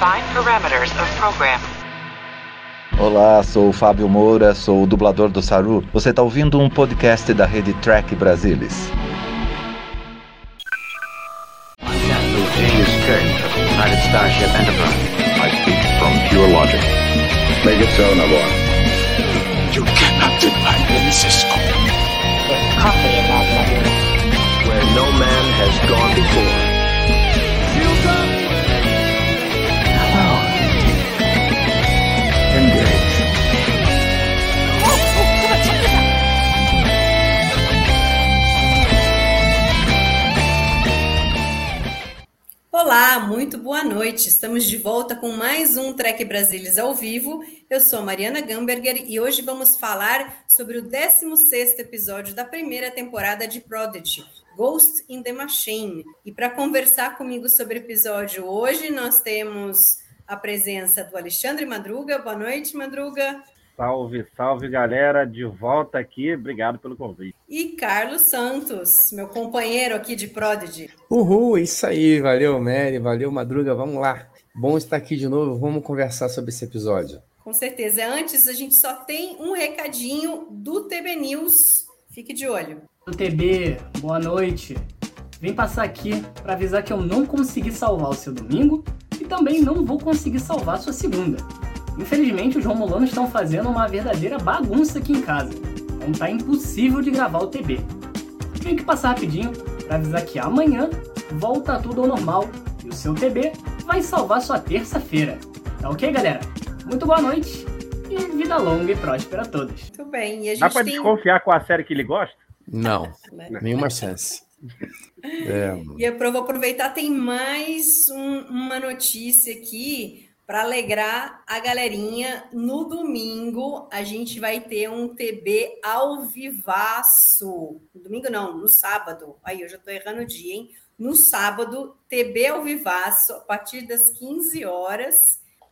Define parameters of program. Olá, sou o Fábio Moura, sou o dublador do Saru. Você está ouvindo um podcast da rede Track Brasilis. James Kirk of United Starship Enterprise. I speak from pure logic. Make it so, Nabor. You cannot deny me, Cisco. There's coffee in that letter. Where no man has gone before. Olá, muito boa noite. Estamos de volta com mais um Trek Brasilis ao vivo. Eu sou Mariana Gamberger e hoje vamos falar sobre o 16º episódio da primeira temporada de Prodigy, Ghost in the Machine. E para conversar comigo sobre o episódio hoje, nós temos a presença do Alexandre Madruga. Boa noite, Madruga. Salve, salve galera, de volta aqui, obrigado pelo convite. E Carlos Santos, meu companheiro aqui de Prodigy. Uhul, isso aí, valeu Mary, valeu Madruga, vamos lá. Bom estar aqui de novo, vamos conversar sobre esse episódio. Com certeza. Antes, a gente só tem um recadinho do TB News. Fique de olho. O TB, boa noite. Vim passar aqui para avisar que eu não consegui salvar o seu domingo e também não vou conseguir salvar a sua segunda. Infelizmente, os romulanos estão fazendo uma verdadeira bagunça aqui em casa. Então tá impossível de gravar o TB. Tenho que passar rapidinho para avisar que amanhã volta tudo ao normal e o seu TB vai salvar sua terça-feira. Tá ok, galera? Muito boa noite e vida longa e próspera a todos. Muito bem. E a gente Dá pra tem... desconfiar com a série que ele gosta? Não, Né? nenhuma chance. É, E eu vou aproveitar, tem mais um- uma notícia aqui para alegrar a galerinha. No domingo, a gente vai ter um TB ao vivaço. No domingo não, no sábado. Aí, eu já estou errando o dia, hein? No sábado, TB ao vivaço, a partir das 15 horas.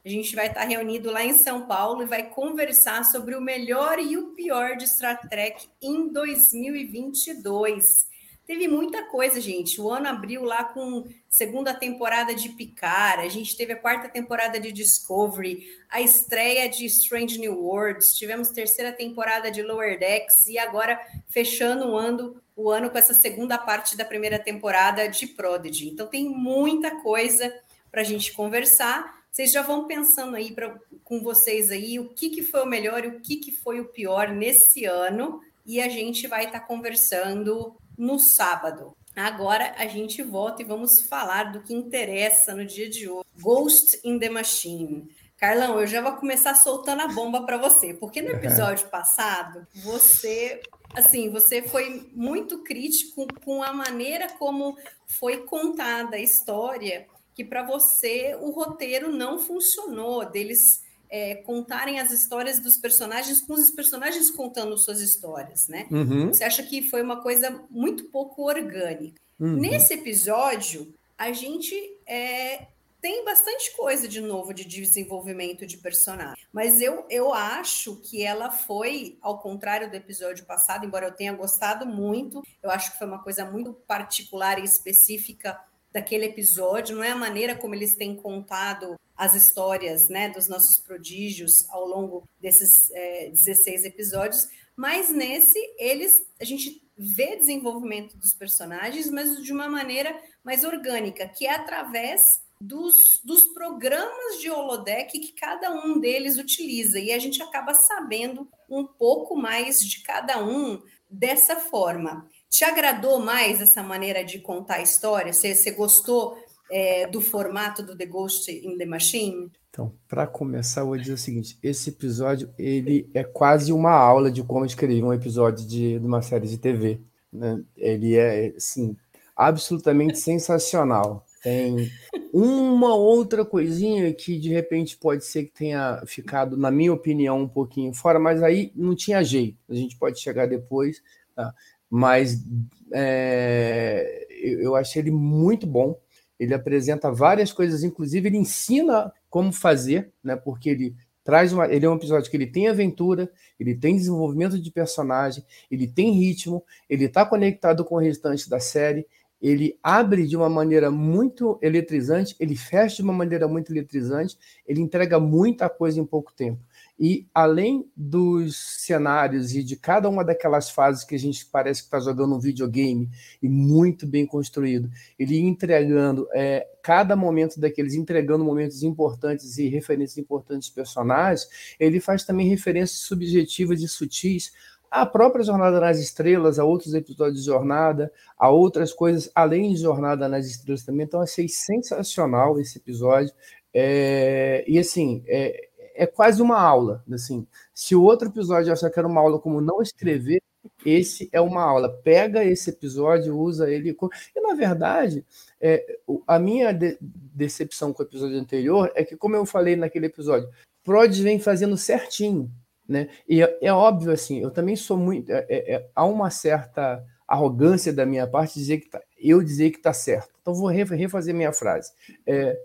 A gente vai estar reunido lá em São Paulo e vai conversar sobre o melhor e o pior de Star Trek em 2022. Teve muita coisa, gente. O ano abriu lá com segunda temporada de Picard, a gente teve a quarta temporada de Discovery, a estreia de Strange New Worlds, tivemos terceira temporada de Lower Decks e agora fechando o ano, o ano com essa segunda parte da primeira temporada de Prodigy. Então tem muita coisa para a gente conversar. Vocês já vão pensando aí pra, com vocês aí o que, que foi o melhor e o que, que foi o pior nesse ano. E a gente vai estar conversando no sábado. Agora a gente volta e vamos falar do que interessa no dia de hoje. Ghost in the Machine. Carlão, eu já vou começar soltando a bomba para você, porque no episódio passado você, assim, você foi muito crítico com a maneira como foi contada a história, que para você o roteiro não funcionou, deles é, contarem as histórias dos personagens com os personagens contando suas histórias, né? uhum, Você acha que foi uma coisa muito pouco orgânica. uhum. Nesse episódio, a gente é, tem bastante coisa de novo de desenvolvimento de personagem. Mas eu, eu acho que ela foi, ao contrário do episódio passado, embora eu tenha gostado muito, eu acho que foi uma coisa muito particular e específica daquele episódio, não é a maneira como eles têm contado as histórias né, dos nossos prodígios ao longo desses é, 16 episódios, mas nesse eles a gente vê desenvolvimento dos personagens, mas de uma maneira mais orgânica, que é através dos, dos programas de holodeck que cada um deles utiliza, e a gente acaba sabendo um pouco mais de cada um dessa forma. Te agradou mais essa maneira de contar a história? Você, você gostou é, do formato do The Ghost in the Machine? Então, para começar, eu vou dizer o seguinte: esse episódio ele é quase uma aula de como escrever um episódio de, de uma série de TV. né? Ele é, assim, absolutamente sensacional. Tem uma outra coisinha que de repente pode ser que tenha ficado, na minha opinião, um pouquinho fora, mas aí não tinha jeito. A gente pode chegar depois, tá? mas é, eu, achei ele muito bom. Ele apresenta várias coisas, inclusive ele ensina como fazer, né? Porque ele traz uma, ele é um episódio que ele tem aventura, ele tem desenvolvimento de personagem, ele tem ritmo, ele está conectado com o restante da série ele abre de uma maneira muito eletrizante, ele fecha de uma maneira muito eletrizante, ele entrega muita coisa em pouco tempo. E além dos cenários e de cada uma daquelas fases que a gente parece que está jogando um videogame e muito bem construído, ele entregando é, cada momento daqueles, entregando momentos importantes e referências importantes personagens, ele faz também referências subjetivas e sutis à própria Jornada nas Estrelas, a outros episódios de Jornada, a outras coisas além de Jornada nas Estrelas também. Então, achei sensacional esse episódio. É, e assim, é, é quase uma aula. Assim, se o outro episódio achar que era uma aula como não escrever, esse é uma aula. Pega esse episódio, usa ele. E na verdade, é, a minha de decepção com o episódio anterior é que, como eu falei naquele episódio, Prod vem fazendo certinho. Né? E é, é óbvio assim, eu também sou muito. É, é, é há uma certa arrogância da minha parte dizer que tá, eu dizer que está certo. Então vou refazer minha frase. É,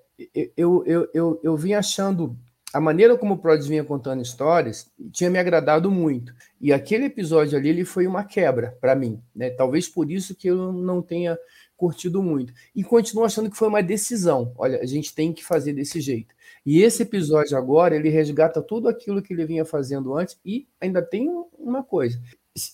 eu, eu, eu, eu vim achando a maneira como o Prod vinha contando histórias tinha me agradado muito. E aquele episódio ali ele foi uma quebra para mim. Né? Talvez por isso que eu não tenha curtido muito. E continuo achando que foi uma decisão. Olha, a gente tem que fazer desse jeito. E esse episódio agora, ele resgata tudo aquilo que ele vinha fazendo antes e ainda tem uma coisa.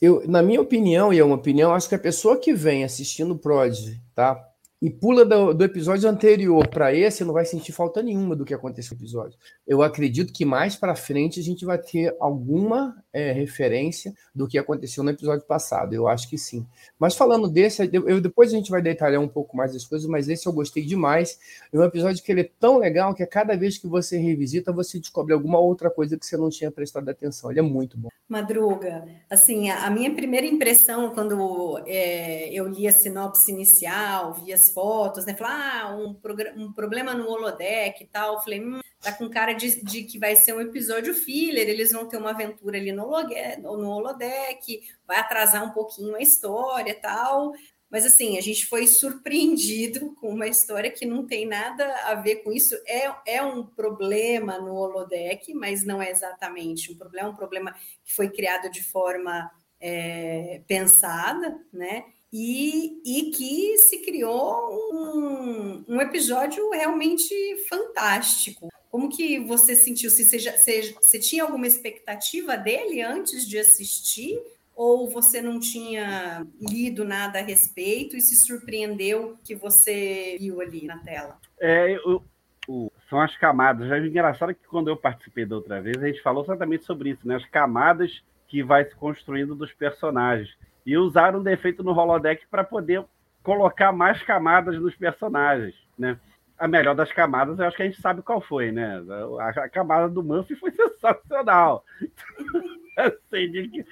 Eu, na minha opinião, e é uma opinião, acho que a pessoa que vem assistindo o Prod, tá? E pula do, do episódio anterior para esse, não vai sentir falta nenhuma do que aconteceu no episódio. Eu acredito que mais para frente a gente vai ter alguma é, referência do que aconteceu no episódio passado. Eu acho que sim. Mas falando desse, eu, depois a gente vai detalhar um pouco mais as coisas, mas esse eu gostei demais. É um episódio que ele é tão legal que a cada vez que você revisita, você descobre alguma outra coisa que você não tinha prestado atenção. Ele é muito bom. Madruga, assim, a, minha primeira impressão quando é, eu li a sinopse inicial, vi fotos, né? Falar, ah, um, um problema no holodeck e tal. falei, hum, tá com cara de, de, que vai ser um episódio filler, eles vão ter uma aventura ali no, no holodeck, vai atrasar um pouquinho a história e tal. Mas assim, a gente foi surpreendido com uma história que não tem nada a ver com isso. É, é um problema no holodeck, mas não é exatamente um problema, é um problema que foi criado de forma é, pensada, né? E, e que se criou um, um episódio realmente fantástico. Como que você sentiu? Se você, já, você, tinha alguma expectativa dele antes de assistir? Ou você não tinha lido nada a respeito e se surpreendeu que você viu ali na tela? É, eu, o, são as camadas. Já é engraçado que quando eu participei da outra vez, a gente falou exatamente sobre isso, né? As camadas que vai se construindo dos personagens e usaram um defeito no holodeck para poder colocar mais camadas nos personagens, né? A melhor das camadas, eu acho que a gente sabe qual foi, né? A, camada do Murphy foi sensacional. assim,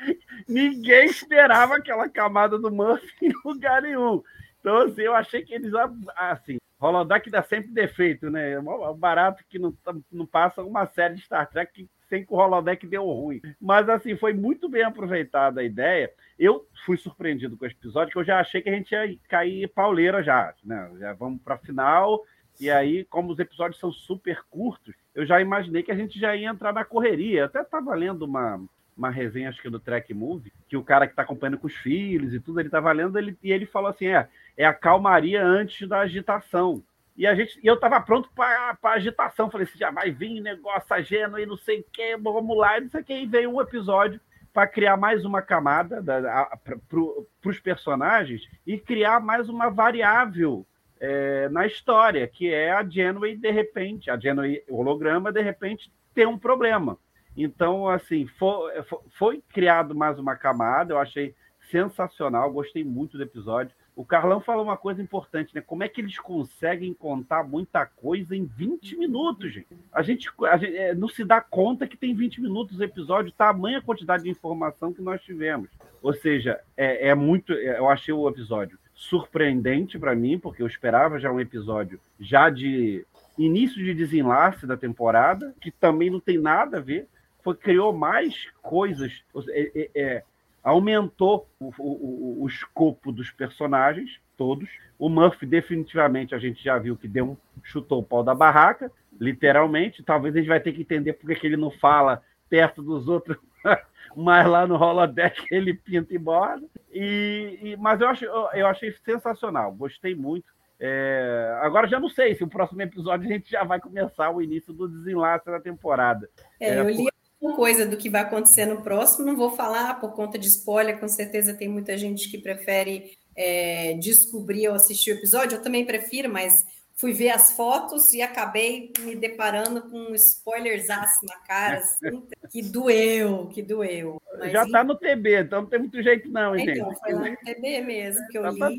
ninguém esperava aquela camada do Murphy em lugar nenhum. Então, assim, eu achei que eles, assim, holodeck dá sempre defeito, né? É barato que não, não passa uma série de Star Trek que, sem que o holodeck deu ruim. Mas, assim, foi muito bem aproveitada a ideia. Eu fui surpreendido com esse episódio, que eu já achei que a gente ia cair pauleira já, né? Já vamos para a final, e aí, como os episódios são super curtos, eu já imaginei que a gente já ia entrar na correria. Eu até estava lendo uma, uma resenha, acho que do Track Movie, que o cara que está acompanhando com os filhos e tudo, ele estava lendo, ele, e ele falou assim: é, é a calmaria antes da agitação. E a gente, e eu estava pronto para a agitação. Falei assim, já vai vir negócio ageno e não sei o que, vamos lá, e não sei o que. E veio um episódio para criar mais uma camada para os personagens e criar mais uma variável é, na história, que é a Genway, de repente, a Genway holograma, de repente, tem um problema. Então, assim, foi, foi criado mais uma camada, eu achei sensacional, gostei muito do episódio. O Carlão falou uma coisa importante, né? Como é que eles conseguem contar muita coisa em 20 minutos, gente? A gente, a gente é, não se dá conta que tem 20 minutos o episódio, tamanha quantidade de informação que nós tivemos. Ou seja, é, é muito. É, eu achei o episódio surpreendente para mim, porque eu esperava já um episódio já de início de desenlace da temporada, que também não tem nada a ver. Foi, criou mais coisas. É, é, é aumentou o, o, o, escopo dos personagens todos. O Murphy, definitivamente, a gente já viu que deu um, chutou o pau da barraca, literalmente. Talvez a gente vai ter que entender porque que ele não fala perto dos outros, mas lá no holodeck ele pinta e borda. E, e, mas eu, acho, eu, eu achei sensacional, gostei muito. É, agora já não sei se o próximo episódio a gente já vai começar o início do desenlace da temporada. É, é eu li coisa do que vai acontecer no próximo, não vou falar por conta de spoiler, com certeza tem muita gente que prefere é, descobrir ou assistir o episódio, eu também prefiro, mas fui ver as fotos e acabei me deparando com um spoilers na cara, assim, que doeu, que doeu. Mas, Já está no TB, então não tem muito jeito não, hein, então, foi lá no TB mesmo que eu tá, li.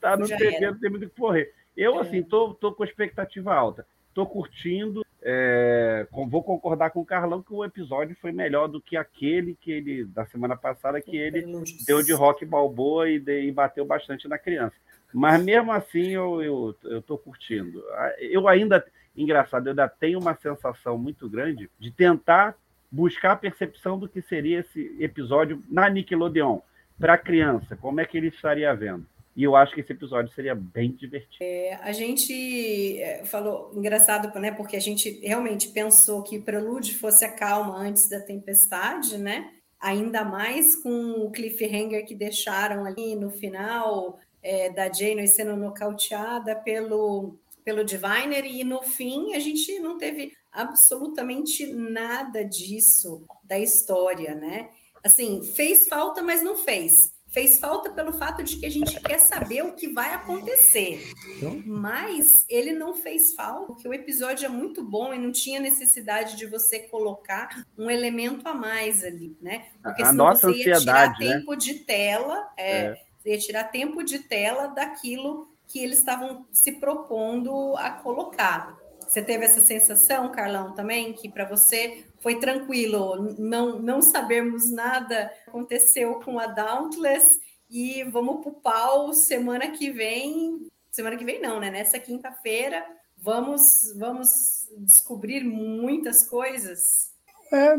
Tá, tá no TB, era. não tem muito o que correr. Eu, é. assim, tô, tô com expectativa alta. Tô curtindo, é, vou concordar com o Carlão que o episódio foi melhor do que aquele que ele da semana passada que ele deu de rock balboa e, de, e bateu bastante na criança. Mas mesmo assim eu, eu, eu tô curtindo. Eu ainda, engraçado, eu ainda tenho uma sensação muito grande de tentar buscar a percepção do que seria esse episódio na Nickelodeon para criança, como é que ele estaria vendo. E eu acho que esse episódio seria bem divertido. É, a gente é, falou, engraçado, né? Porque a gente realmente pensou que Prelude fosse a calma antes da tempestade, né? Ainda mais com o cliffhanger que deixaram ali no final, é, da Jane sendo nocauteada pelo, pelo Diviner, e no fim a gente não teve absolutamente nada disso da história, né? Assim, fez falta, mas não fez. Fez falta pelo fato de que a gente quer saber o que vai acontecer. Então? Mas ele não fez falta, porque o episódio é muito bom e não tinha necessidade de você colocar um elemento a mais ali, né? Porque a senão nossa você ia tirar né? tempo de tela. É, é ia tirar tempo de tela daquilo que eles estavam se propondo a colocar. Você teve essa sensação, Carlão, também, que para você foi tranquilo, não, não sabermos nada aconteceu com a Dauntless e vamos pro pau semana que vem. Semana que vem não, né? Nessa quinta-feira vamos vamos descobrir muitas coisas. É,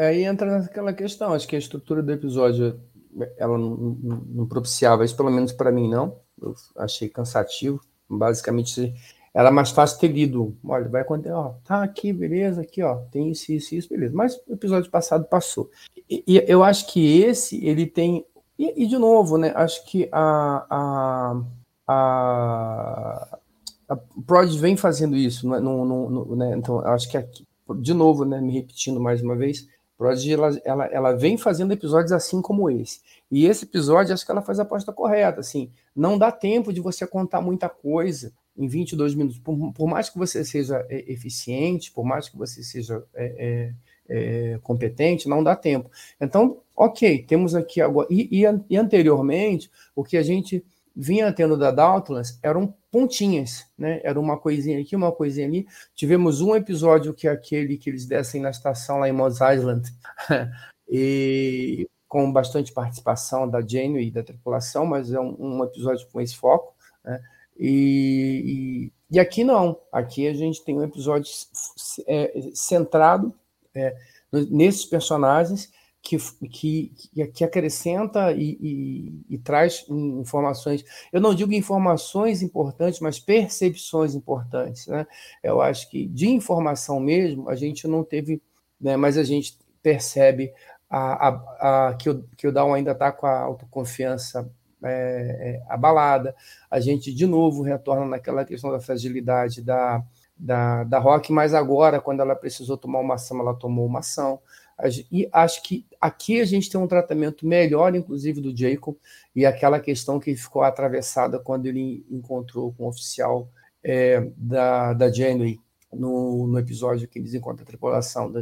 é, aí entra naquela questão. Acho que a estrutura do episódio ela não, não, não propiciava isso, pelo menos para mim não. Eu achei cansativo. Basicamente, era mais fácil ter lido. Olha, vai acontecer, ó, tá aqui, beleza, aqui, ó, tem isso, isso, isso, beleza. Mas o episódio passado passou. E, e eu acho que esse, ele tem. E, e, de novo, né? Acho que a. a, a a Prod vem fazendo isso, no, no, no, né? então acho que aqui, de novo, né, me repetindo mais uma vez, Prodigy, ela, ela, ela vem fazendo episódios assim como esse. E esse episódio, acho que ela faz a aposta correta. Assim, não dá tempo de você contar muita coisa em 22 minutos. Por, por mais que você seja é, eficiente, por mais que você seja é, é, é, competente, não dá tempo. Então, ok, temos aqui agora. E, e, e anteriormente, o que a gente vinha tendo da Doubtless eram pontinhas, né? Era uma coisinha aqui, uma coisinha ali. Tivemos um episódio que é aquele que eles descem na estação lá em Mos Island, e com bastante participação da Jane e da tripulação, mas é um, um episódio com esse foco, né? E, e, e, aqui não, aqui a gente tem um episódio é, centrado é, nesses personagens que, que, que acrescenta e, e, e, traz informações, eu não digo informações importantes, mas percepções importantes. Né? Eu acho que de informação mesmo a gente não teve, né, mas a gente percebe a, a, a, que, o, que o Down ainda está com a autoconfiança é, é, abalada, a gente de novo retorna naquela questão da fragilidade da, da, da Rock, mas agora, quando ela precisou tomar uma ação, ela tomou uma ação. E acho que aqui a gente tem um tratamento melhor, inclusive, do Jacob, e aquela questão que ficou atravessada quando ele encontrou com o oficial é, da, da Janeway, no, no episódio que eles encontram a tripulação.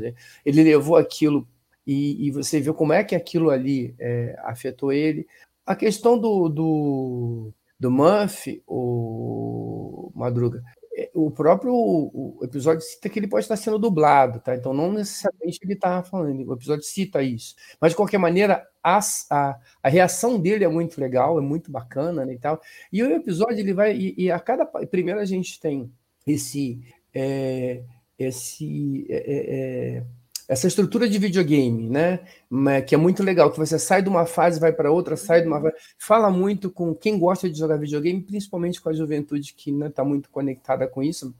Ele levou aquilo e, e você viu como é que aquilo ali é, afetou ele. A questão do, do, do Murphy, o Madruga, o próprio o episódio cita que ele pode estar sendo dublado, tá? Então não necessariamente ele está falando, o episódio cita isso. Mas de qualquer maneira, a, a, a, reação dele é muito legal, é muito bacana né, e tal. E o episódio ele vai e, e a cada primeiro a gente tem esse é, esse é, é, é essa estrutura de videogame, né? Que é muito legal, que você sai de uma fase, vai para outra, sai de uma. Fala muito com quem gosta de jogar videogame, principalmente com a juventude que não né, está muito conectada com isso.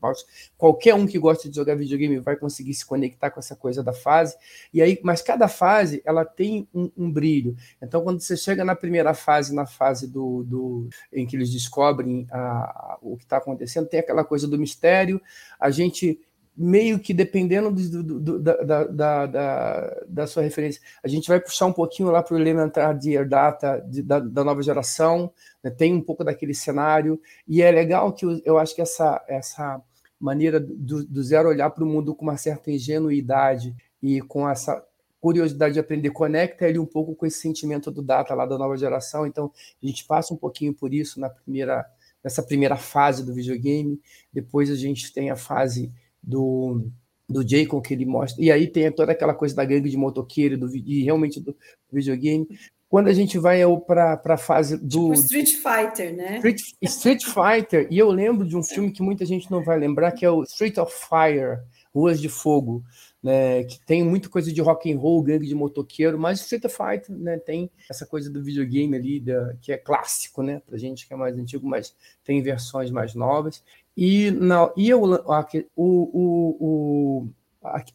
Qualquer um que gosta de jogar videogame vai conseguir se conectar com essa coisa da fase. E aí, mas cada fase ela tem um, um brilho. Então, quando você chega na primeira fase, na fase do, do em que eles descobrem a, a, o que está acontecendo, tem aquela coisa do mistério. A gente meio que dependendo do, do, do, da, da, da, da, sua referência. A gente vai puxar um pouquinho lá para o Elementar de Data de, da, da, nova geração, né? tem um pouco daquele cenário, e é legal que eu, eu acho que essa, essa maneira do, do zero olhar para o mundo com uma certa ingenuidade e com essa curiosidade de aprender conecta ele um pouco com esse sentimento do Data lá da nova geração, então a gente passa um pouquinho por isso na primeira nessa primeira fase do videogame, depois a gente tem a fase do, do Jacob que ele mostra. E aí tem toda aquela coisa da gangue de motoqueiro do, e realmente do videogame. Quando a gente vai para a fase do. Tipo Street Fighter, né? Street, Street Fighter. E eu lembro de um filme que muita gente não vai lembrar, que é o Street of Fire Ruas de Fogo. Né, que tem muita coisa de rock and roll, gangue de motoqueiro, mas Street Fighter, né, tem essa coisa do videogame ali, da, que é clássico, né, pra gente que é mais antigo, mas tem versões mais novas. E, não, e eu, o, o, o,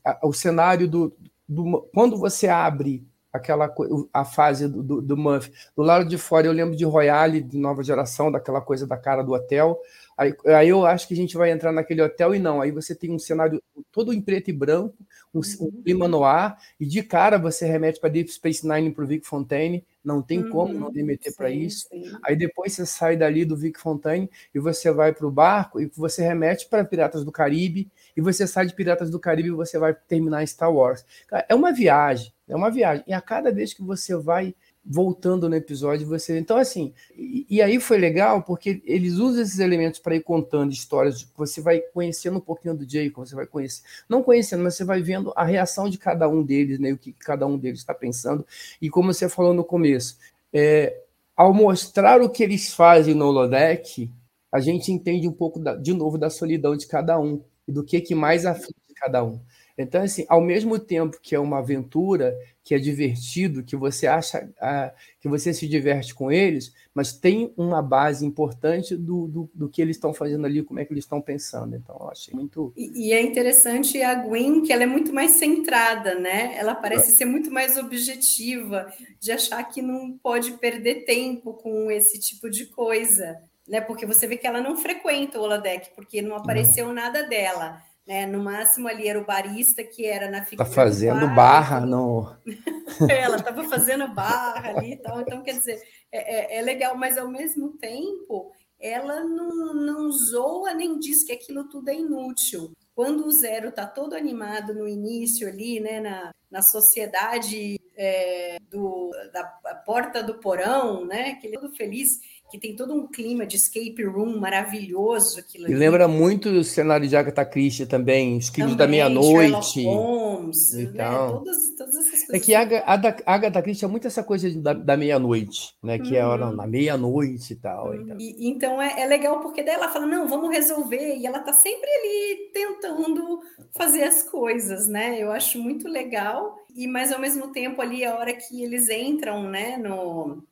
a, o cenário do, do. Quando você abre aquela a fase do, do, do Muff. Do lado de fora, eu lembro de Royale, de nova geração, daquela coisa da cara do hotel. Aí, aí eu acho que a gente vai entrar naquele hotel e não. Aí você tem um cenário todo em preto e branco, um, um uhum. clima no ar, e de cara você remete para Deep Space Nine para o Vic Fontaine. Não tem uhum, como não remeter para isso. Sim. Aí depois você sai dali do Vic Fontaine e você vai para o barco e você remete para Piratas do Caribe e você sai de Piratas do Caribe e você vai terminar em Star Wars. É uma viagem, é uma viagem. E a cada vez que você vai voltando no episódio, você. Então, assim, e, e, aí foi legal porque eles usam esses elementos para ir contando histórias. Você vai conhecendo um pouquinho do Jacob, você vai conhecer, não conhecendo, mas você vai vendo a reação de cada um deles, né? O que cada um deles está pensando. E como você falou no começo, é, ao mostrar o que eles fazem no Holodeck, a gente entende um pouco da, de novo da solidão de cada um e do que, que mais aflige cada um. Então, assim, ao mesmo tempo que é uma aventura, que é divertido, que você acha ah, que você se diverte com eles, mas tem uma base importante do, do, do que eles estão fazendo ali, como é que eles estão pensando. Então, eu achei muito. E, e, é interessante a Gwen, que ela é muito mais centrada, né? Ela parece é. ser muito mais objetiva, de achar que não pode perder tempo com esse tipo de coisa, né? Porque você vê que ela não frequenta o holodeck, porque não apareceu nada dela né? No máximo ali era o barista que era na figura. Tá fazendo barra no. Ela estava fazendo barra ali e tal. Então, quer dizer, é, é, é, legal, mas ao mesmo tempo ela não, não zoa nem diz que aquilo tudo é inútil. Quando o Zero tá todo animado no início ali, né, na, na sociedade é, do, da porta do porão, né, que ele é todo feliz, que tem todo um clima de escape room maravilhoso. Aquilo e lembra muito o cenário de Agatha Christie também, os crimes da meia-noite. Holmes, né? então. né? todas, todas essas coisas. É que a Agatha Christie é muito essa coisa da, da meia-noite, né? Que uhum. é hora na meia-noite e tal. Uhum. Então, e, então é, é, legal porque daí ela fala, não, vamos resolver, e ela tá sempre ali tentando fazer as coisas, né? Eu acho muito legal, e mas ao mesmo tempo ali a hora que eles entram, né, no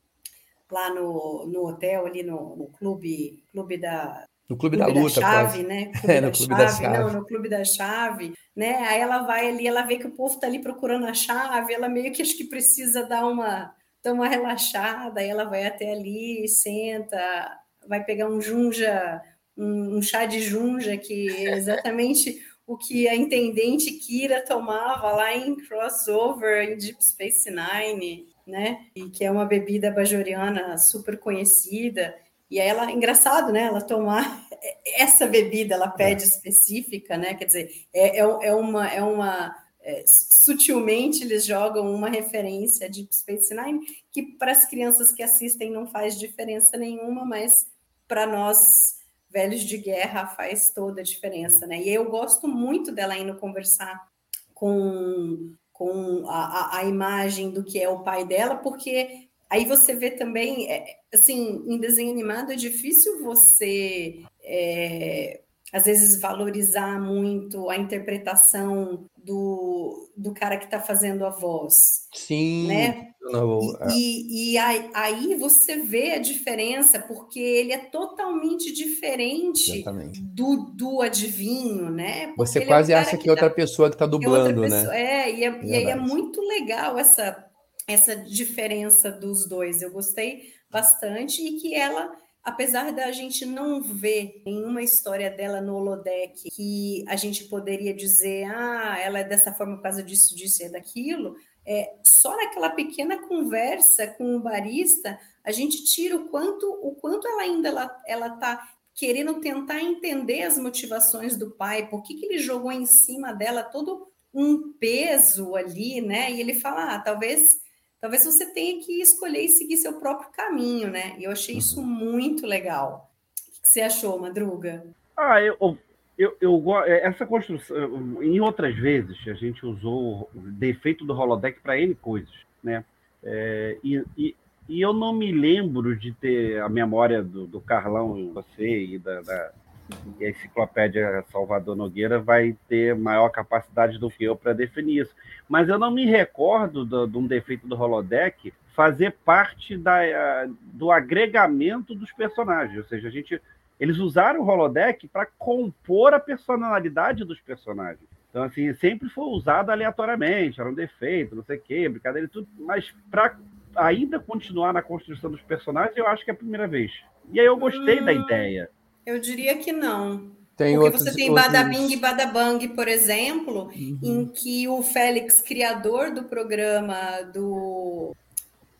lá no, no hotel, ali no, no clube, clube da. No clube, clube da, da luta, chave, quase. né? Clube é, no da clube chave, da chave. Não, no clube da chave, né? Aí ela vai ali, ela vê que o povo tá ali procurando a chave, ela meio que acho que precisa dar uma, dar uma relaxada, aí ela vai até ali, senta, vai pegar um junja, um, um chá de junja, que é exatamente o que a intendente Kira tomava lá em Crossover, em Deep Space Nine né? E que é uma bebida bajoriana super conhecida. E aí ela, engraçado, né? Ela tomar essa bebida, ela pede é. específica, né? Quer dizer, é, é, é uma, é uma é, sutilmente eles jogam uma referência de Space Nine que para as crianças que assistem não faz diferença nenhuma, mas para nós velhos de guerra faz toda a diferença, né? E eu gosto muito dela indo conversar com com a, a, imagem do que é o pai dela, porque aí você vê também, é, assim, em desenho animado é difícil você é, às vezes valorizar muito a interpretação do, do cara que está fazendo a voz. Sim. Né? Não, é. E, e aí, aí você vê a diferença, porque ele é totalmente diferente Exatamente. do, do adivinho, né? Porque Você ele quase é acha que é outra tá- pessoa que está que é outra dublando, pessoa. né? É, e, é, e aí é muito legal essa, essa diferença dos dois. Eu gostei bastante e que ela, apesar da gente não ver nenhuma história dela no holodeck que a gente poderia dizer, ah, ela é dessa forma por causa disso, disso e daquilo, é, só naquela pequena conversa com o barista, a gente tira o quanto, o quanto ela ainda ela, ela tá querendo tentar entender as motivações do pai, por que, que ele jogou em cima dela todo um peso ali, né? E ele fala, ah, talvez, talvez você tenha que escolher e seguir seu próprio caminho, né? E eu achei isso muito legal. O que você achou, Madruga? Ah, eu, eu, eu go- essa construção, em outras vezes, a gente usou o defeito do holodeck para N coisas, né? É, e, e, e eu não me lembro de ter a memória do, do Carlão, você e da, da e a enciclopédia Salvador Nogueira vai ter maior capacidade do que eu para definir isso. Mas eu não me recordo do- de um defeito do holodeck fazer parte da, do agregamento dos personagens, ou seja, a gente eles usaram o holodeck para compor a personalidade dos personagens. Então, assim, sempre foi usado aleatoriamente, era um defeito, não sei o quê, brincadeira e tudo, mas para ainda continuar na construção dos personagens, eu acho que é a primeira vez. E aí eu gostei da Hum. ideia. Eu diria que não. Tem Porque outros, você tem outros- Badabing e Badabang, por exemplo, Uhum. em que o Félix, criador do programa do.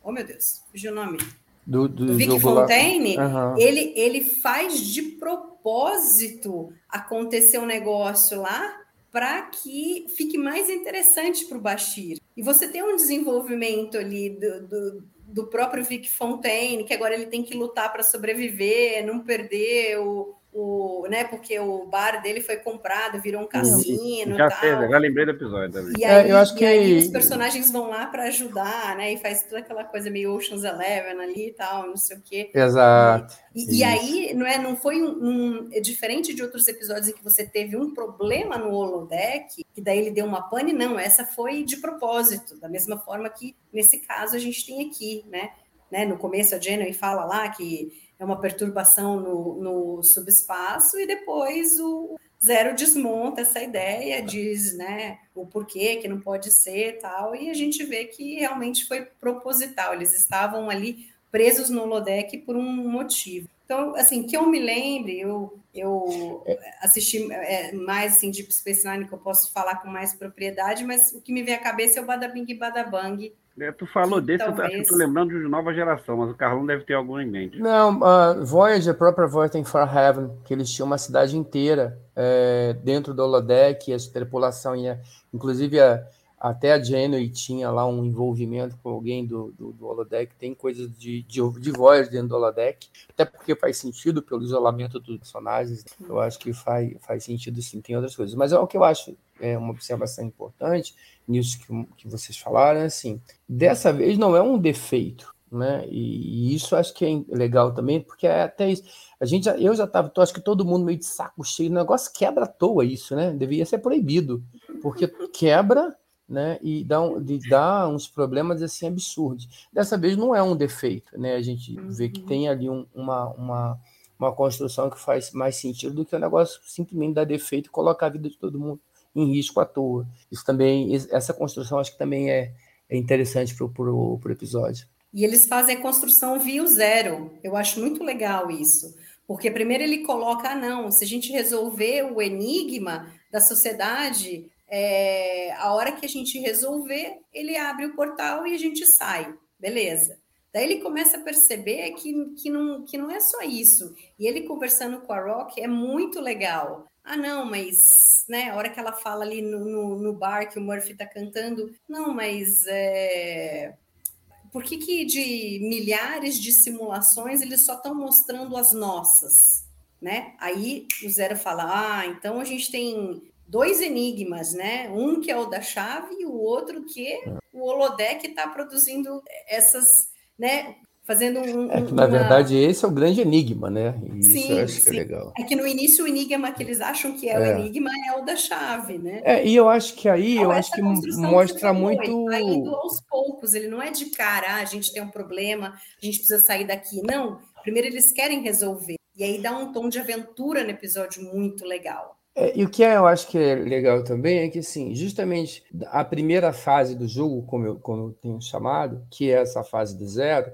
Oh, meu Deus, fugiu o nome. do, do Do Vic. Fontaine, Aham. ele, ele faz de propósito acontecer um negócio lá para que fique mais interessante para o Bashir. E você tem um desenvolvimento ali do, do, do próprio Vic Fontaine, que agora ele tem que lutar para sobreviver, não perder o, o. né, porque o bar dele foi comprado, virou um cassino. Já, tal. sei, já lembrei do episódio também. E É, aí, eu acho e aí que- os personagens vão lá para ajudar, né? E faz toda aquela coisa meio Ocean's Eleven ali e tal, não sei o quê. Exato. E, e aí, não é, não foi um, um- é diferente de outros episódios em que você teve um problema no holodeck, que daí ele deu uma pane, não, essa foi de propósito, da mesma forma que nesse caso a gente tem aqui, né? né? No começo a Janeway fala lá que é uma perturbação no, no subespaço e depois o Zero desmonta essa ideia, diz, né, o porquê que não pode ser tal, e a gente vê que realmente foi proposital, eles estavam ali presos no holodeck por um motivo. Então, assim, que eu me lembre, eu, eu assisti é, mais assim, Deep Space Nine, que eu posso falar com mais propriedade, mas o que me vem à cabeça é o Badabing e Badabang. É, Tu falou desse, eu talvez- acho que tô lembrando de nova geração, mas o Carlão deve ter algum em mente. Não, a Voyager, a própria Voyager tem Far Heaven, que eles tinham uma cidade inteira é, dentro do holodeck, e a tripulação ia, inclusive a- até a Janeway tinha lá um envolvimento com alguém do, do, do holodeck, tem coisas de, de, de Voyager dentro do holodeck, até porque faz sentido pelo isolamento dos personagens, eu acho que faz, faz sentido sim, tem outras coisas, mas é o que eu acho é uma observação importante nisso que, que vocês falaram, é assim, dessa vez não é um defeito, né? E, e isso acho que é legal também, porque é até isso. A gente, já- eu já estava, acho que todo mundo meio de saco cheio, o negócio quebra à toa isso, né? Deveria ser proibido, porque quebra, né? E dá, um, de- dá uns problemas assim absurdos. Dessa vez não é um defeito, né? A gente vê que tem ali um- uma, uma, uma construção que faz mais sentido do que o negócio simplesmente dar defeito e colocar a vida de todo mundo em risco à toa. Isso também, essa construção acho que também é, é interessante para o episódio. E eles fazem a construção via o zero. Eu acho muito legal isso. Porque primeiro ele coloca, ah, não, se a gente resolver o enigma da sociedade, é, a hora que a gente resolver, ele abre o portal e a gente sai. Beleza. Daí ele começa a perceber que, que, não, que não é só isso. E ele conversando com a Rock é muito legal. Ah, não, mas né, a hora que ela fala ali no, no, no bar que o Murphy tá cantando, não, mas é, por que, que de milhares de simulações eles só estão mostrando as nossas, né? Aí o Zero fala, ah, então a gente tem dois enigmas, né? Um que é o da chave e o outro que o holodeck está produzindo essas, né? Fazendo um. É que, na uma... verdade, esse é o grande enigma, né? Isso Sim, eu acho que sim. é legal. É que no início o enigma que eles acham que é, o É. enigma é o da chave, né? É, e eu acho que aí, eu Então, acho essa que que mostra muito. Ele vai indo aos poucos, ele não é de cara, ah, a gente tem um problema, a gente precisa sair daqui. Não, primeiro eles querem resolver. E aí dá um tom de aventura no episódio muito legal. É, e o que eu acho que é legal também é que, assim, justamente a primeira fase do jogo, como eu, como eu tenho chamado, que é essa fase do zero,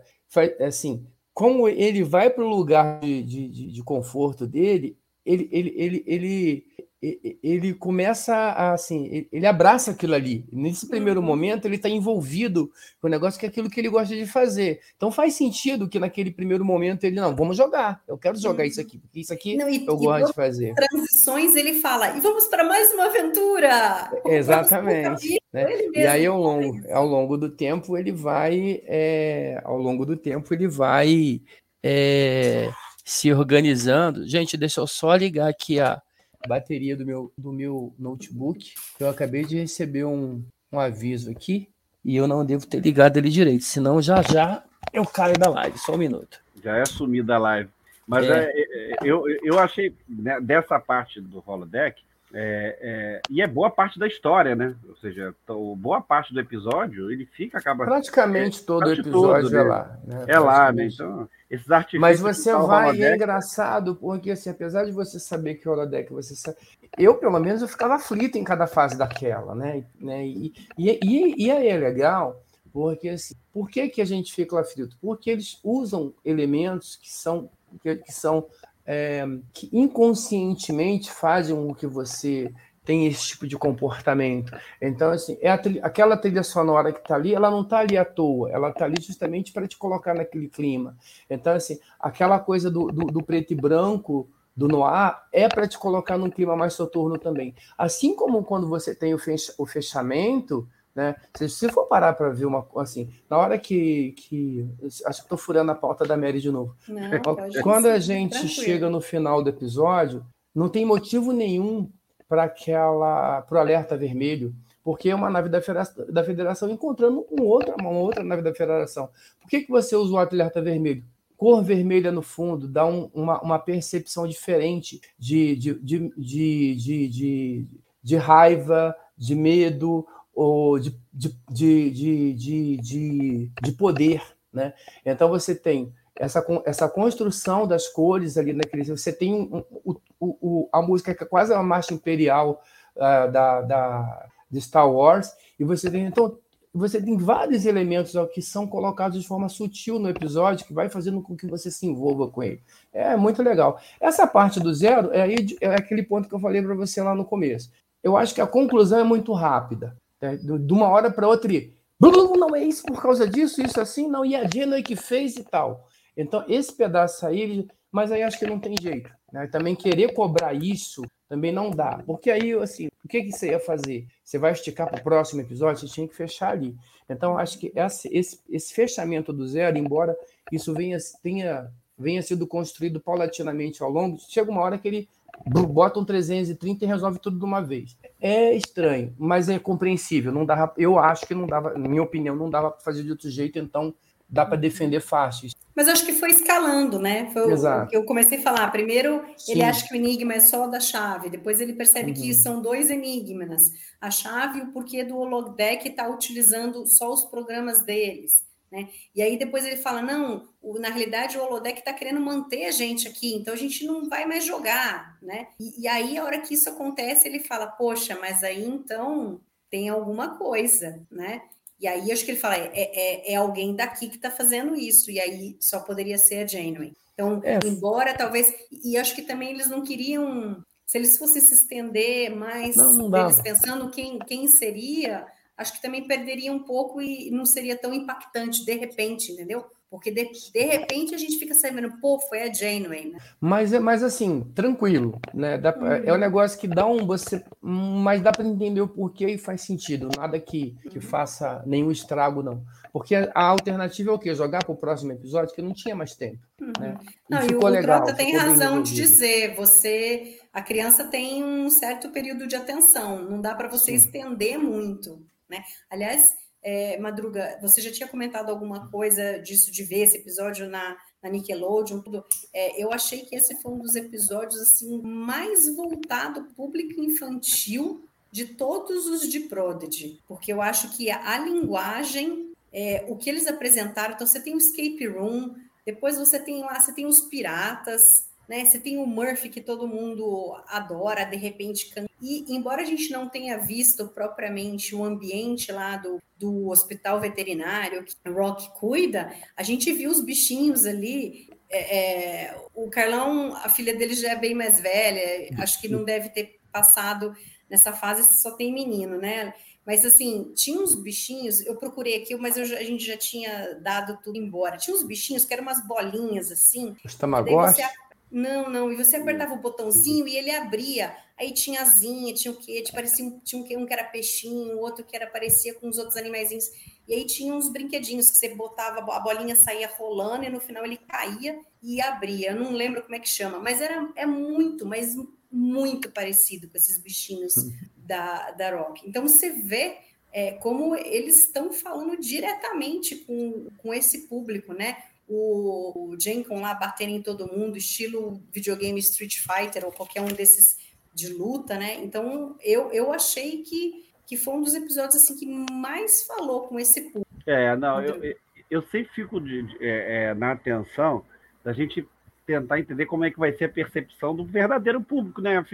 assim, como ele vai para o lugar de, de, de- conforto dele, ele, ele, ele, ele, ele, começa a, assim, ele- abraça aquilo ali. Nesse primeiro momento, ele está envolvido com o negócio que é aquilo que ele gosta de fazer. Então faz sentido que naquele primeiro momento ele, não, vamos jogar, eu quero jogar isso aqui, porque isso aqui Não, e, eu e gosto de fazer. transições ele fala, e vamos para mais uma aventura! Exatamente. né? E aí, ao longo, ao longo do tempo, ele vai, é, ao longo do tempo, ele vai é, se organizando. Gente, deixa eu só ligar aqui a bateria do meu, do meu notebook. Eu acabei de receber um, um aviso aqui e eu não devo ter ligado ele direito, senão já já eu caio da live. Só um minuto. Já é sumida a live. Mas É. é, é, eu, eu achei né, dessa parte do holodeck, é, é, e é boa parte da história, né? Ou seja, boa parte do episódio, ele fica, acaba. Praticamente todo o episódio todo, é né? lá. né? É lá, né? Então, esses artifícios. Mas você vai, e é holodeck- engraçado, porque assim, apesar de você saber que o holodeck você sabe, eu pelo menos eu ficava aflito em cada fase daquela, né? né? E, e, e, e aí é legal, porque assim, por que, que a gente fica aflito? Porque eles usam elementos que são que, que são é, que inconscientemente fazem com que você tenha esse tipo de comportamento. Então, assim, é trilha- aquela trilha sonora que está ali, ela não está ali à toa, ela está ali justamente para te colocar naquele clima. Então, assim, aquela coisa do, do, do preto e branco, do noir, é para te colocar num clima mais soturno também. Assim como quando você tem o fechamento, né? Se você for parar para ver uma assim, na hora que. que acho que estou furando a pauta da Mary de novo. Não, pode Quando a gente tranquilo. chega no final do episódio, não tem motivo nenhum para aquela para o alerta vermelho, porque é uma nave da federação, da federação encontrando com outra, uma outra nave da federação. Por que, que você usa o alerta vermelho? Cor vermelha no fundo dá um- uma, uma percepção diferente de, de, de, de, de, de, de raiva, de medo, ou de, de, de, de, de, de, de poder. Né? Então você tem essa, essa construção das cores ali naquele. Você tem um- o, o, a música que é quase uma marcha imperial ah, da, da, de Star Wars, e você tem. Então, você tem vários elementos ó, que são colocados de forma sutil no episódio, que vai fazendo com que você se envolva com ele. É muito legal. Essa parte do zero é, é aquele ponto que eu falei para você lá no começo. Eu acho que a conclusão é muito rápida. Né? De uma hora para outra, e, "Blum, não é isso por causa disso, isso assim, não, e a Genoa que fez e tal. Então, esse pedaço aí, mas aí acho que não tem jeito. Né? Também querer cobrar isso também não dá. Porque aí, assim, o que, que você ia fazer? Você vai esticar para o próximo episódio? Você tinha que fechar ali. Então, acho que esse, esse, esse fechamento do zero, embora isso venha, tenha, venha sido construído paulatinamente ao longo, chega uma hora que ele bota um 330 e resolve tudo de uma vez. É estranho, mas é compreensível. Não dava, eu acho que não dava, na minha opinião, não dava para fazer de outro jeito, então dá para defender fácil. Mas acho que foi escalando, né? Foi o- o Exato. que eu comecei a falar. Primeiro, Sim. ele acha que o enigma é só da chave. Depois ele percebe que Uhum. são dois enigmas. A chave e o porquê do holodeck está utilizando só os programas deles. Né? E aí depois ele fala, não, o- na realidade o holodeck está querendo manter a gente aqui, então a gente não vai mais jogar, né? E, e aí a hora que isso acontece, ele fala, poxa, mas aí então tem alguma coisa, né? E aí acho que ele fala, é, é, é alguém daqui que está fazendo isso, e aí só poderia ser a Janeway. Então, É. embora talvez. E acho que também eles não queriam. Se eles fossem se estender mais, Não, não eles pensando quem, quem seria, acho que também perderia um pouco e não seria tão impactante de repente, entendeu? Porque de, de repente a gente fica sabendo, pô, foi a Janeway, né? Mas, é- mas assim, tranquilo, né? Dá pra- É um negócio que dá um você, mas dá para entender o porquê e faz sentido. Nada que, que faça nenhum estrago, não. Porque a, a alternativa é o quê? Jogar para o próximo episódio, que não tinha mais tempo. Né? Não, e o, legal, Trota tem razão de dizer, você, a criança tem um certo período de atenção, não dá para você Sim. estender muito, né? Aliás, é, Madruga, você já tinha comentado alguma coisa disso, de ver esse episódio na, na Nickelodeon, tudo. É, eu achei que esse foi um dos episódios assim mais voltado público infantil de todos os de Prodigy, porque eu acho que a, linguagem, é, o que eles apresentaram, então você tem o escape room, depois você tem lá, você tem os piratas, né? Você tem o Murphy que todo mundo adora, de repente. E embora a gente não tenha visto propriamente o ambiente lá do, do hospital veterinário que o Rock cuida, a gente viu os bichinhos ali. É, é, o Carlão, a filha dele já é bem mais velha, acho que não deve ter passado nessa fase, só tem menino, né? Mas assim, tinha uns bichinhos, eu procurei aqui, mas eu, a gente já tinha dado tudo embora. Tinha uns bichinhos que eram umas bolinhas assim. Os tamagotchi? Não, não. E você apertava o botãozinho e ele abria. Aí tinha asinha, tinha o quê? Parecia, tinha um, um que era peixinho, outro que era parecia com os outros animaizinhos. E aí tinha uns brinquedinhos que você botava, a bolinha saía rolando e no final ele caía e abria. Eu não lembro como é que chama, mas era é muito, mas muito parecido com esses bichinhos da, da Rock. Então você vê é, como eles estão falando diretamente com, com esse público, né? O Jenkins lá batendo em todo mundo, estilo videogame Street Fighter ou qualquer um desses de luta, né? Então eu, eu achei que, que foi um dos episódios assim que mais falou com esse público. É, não, eu, eu sempre fico de, de, é, é, na atenção da gente tentar entender como é que vai ser a percepção do verdadeiro público, né?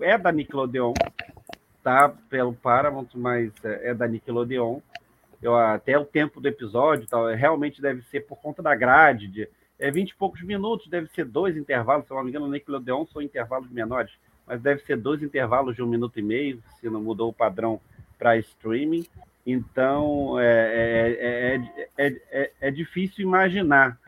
É da Nickelodeon, tá? Pelo Paramount, mas é, é da Nickelodeon eu, até o tempo do episódio, tal, realmente deve ser por conta da grade, de, é 20 e poucos minutos, deve ser dois intervalos, se eu não me engano, no Nickelodeon são intervalos menores, mas deve ser dois intervalos de um minuto e meio, se não mudou o padrão para streaming. Então, é, é, é, é, difícil imaginar.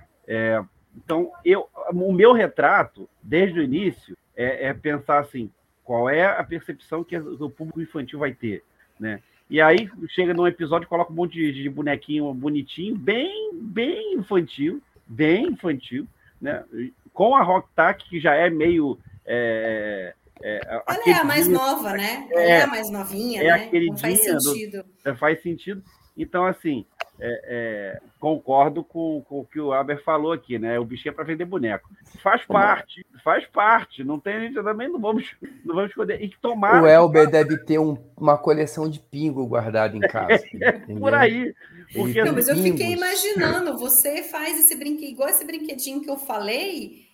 então, eu, o meu retrato, desde o início, é, pensar assim, qual é a percepção que o público infantil vai ter, né? E aí chega num episódio, coloca um monte de, de bonequinho bonitinho, bem, bem infantil, bem infantil, né? Com a Rock Tack, que já é meio. É, é, Ela é a mais nova, né? Ela é, a mais novinha, é né? Não faz sentido. Do, é, faz sentido. Então, assim, é, é, concordo com, com, o que o Aber falou aqui, né? O bichinho é para vender boneco. Faz parte, faz parte. Não tem, gente também não vamos, não vamos esconder. E que tomar. O Elber deve ter um, uma coleção de pingo guardado em casa. por aí. Porque... Não, mas eu fiquei imaginando, você faz esse brinquedo, igual esse brinquedinho que eu falei.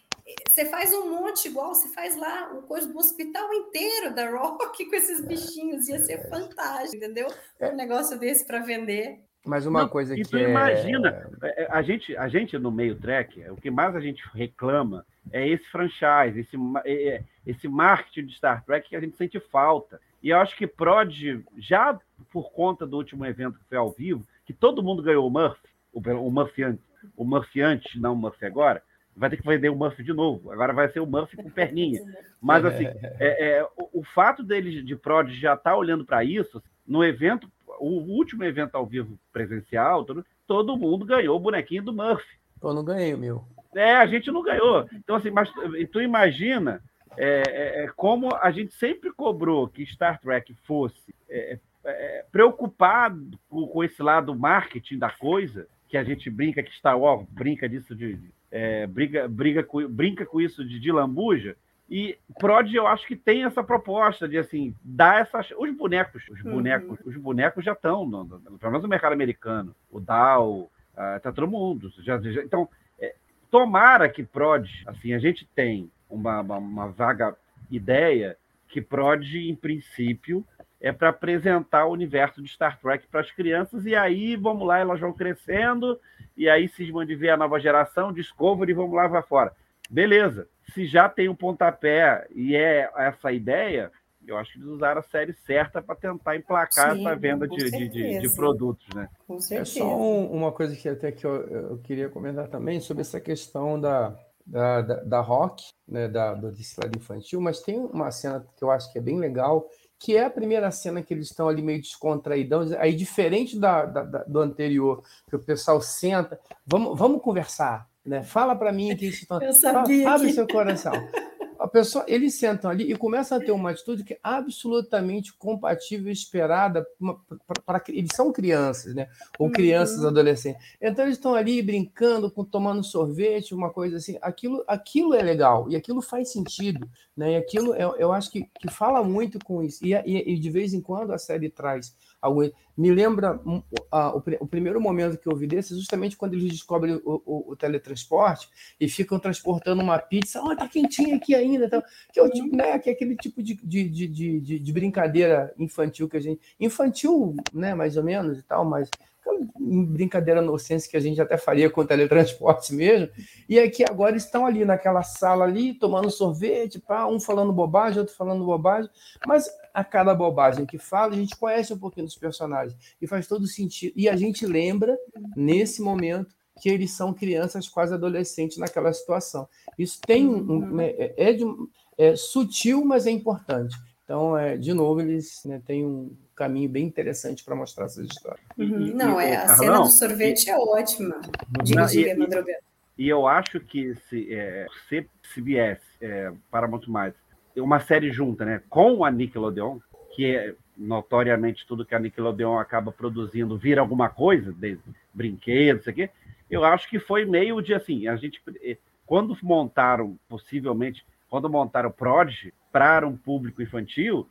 Você faz um monte igual, você faz lá o coisa do hospital inteiro da Rock com esses bichinhos, ia ser fantástico, entendeu? É. Um negócio desse para vender. Mas uma Não, coisa que. tu é... imagina, é, a gente, a gente no meio track, o que mais a gente reclama é esse franchise, esse, é, esse marketing de Star Trek que a gente sente falta. E eu acho que Prod, já por conta do último evento que foi ao vivo, que todo mundo ganhou o Murphy, o, o Murphy antes, o Murphy antes, não o Murphy agora, vai ter que vender o Murphy de novo. Agora vai ser o Murphy com perninha. Mas assim, é, é, o, o, fato deles de Prod já estar tá olhando para isso, no evento o último evento ao vivo presencial, todo, todo mundo ganhou o bonequinho do Murphy. Eu não ganhei o meu. É, a gente não ganhou. Então, assim, mas tu imagina é, é, é, como a gente sempre cobrou que Star Trek fosse é, é, preocupado com, com, esse lado marketing da coisa, que a gente brinca que Star Wars brinca disso de. É, briga, briga com, brinca com isso de, de lambuja, e Prod, eu acho que tem essa proposta de assim, dar essas. Os bonecos, os uhum. bonecos, uhum. os bonecos já estão, no, no, pelo menos no mercado americano. O Dow, uh, tá todo mundo. Já, já, então, é, tomara que Prod, assim, a gente tem uma, uma, uma vaga ideia que Prod, em princípio, é para apresentar o universo de Star Trek para as crianças, e aí, vamos lá, elas vão crescendo, e aí cismam de ver a nova geração, Discovery, vamos lá, vai fora. Beleza se já tem um pontapé e é essa a ideia, eu acho que eles usaram a série certa para tentar emplacar Sim, essa venda de, de, de, de, produtos, né? Com certeza. É só um, uma coisa que até que eu, eu, queria comentar também sobre essa questão da, da, da, da rock, né, da, do lado infantil, mas tem uma cena que eu acho que é bem legal, que é a primeira cena que eles estão ali meio descontraídão, aí diferente da, da, do anterior, que o pessoal senta, vamos, vamos conversar, né? Fala para mim que isso. Eu sabia Abre que... seu coração. a pessoa, eles sentam ali e começam a ter uma atitude que é absolutamente compatível e esperada para eles são crianças, né? Ou uhum. crianças, uhum. adolescentes. Então eles estão ali brincando, com, tomando sorvete, uma coisa assim. Aquilo, aquilo é legal e aquilo faz sentido, né? E aquilo eu, eu acho que, que fala muito com isso. E, e, e de vez em quando a série traz algum. Me lembra uh, o, o, primeiro momento que eu vi desse, justamente quando eles descobrem o, o, o teletransporte e ficam transportando uma pizza. Olha, tá quentinha aqui ainda. Tá? Que, é tipo, né, que é aquele tipo de, de, de, de, de brincadeira infantil que a gente. Infantil, né, mais ou menos e tal, mas brincadeira inocência que a gente até faria com o teletransporte mesmo, e aqui agora estão ali naquela sala ali, tomando sorvete, pá, um falando bobagem, outro falando bobagem, mas a cada bobagem que fala, a gente conhece um pouquinho dos personagens, e faz todo sentido, e a gente lembra, nesse momento, que eles são crianças quase adolescentes naquela situação. Isso tem um é, é, de, é sutil, mas é importante. Então, é, de novo, eles né, têm um caminho bem interessante para mostrar essas histórias. Uhum. Não, é, a cena do sorvete é ótima. Diga, diga, Madruga. E eu acho que se, é, CBS, é, Paramount+, Mais, uma série junta, né, com a Nickelodeon, que é notoriamente tudo que a Nickelodeon acaba produzindo vira alguma coisa, desde brinquedos, isso aqui, eu acho que foi meio de assim, a gente é, quando montaram, possivelmente, quando montaram o Prodigy para um público infantil,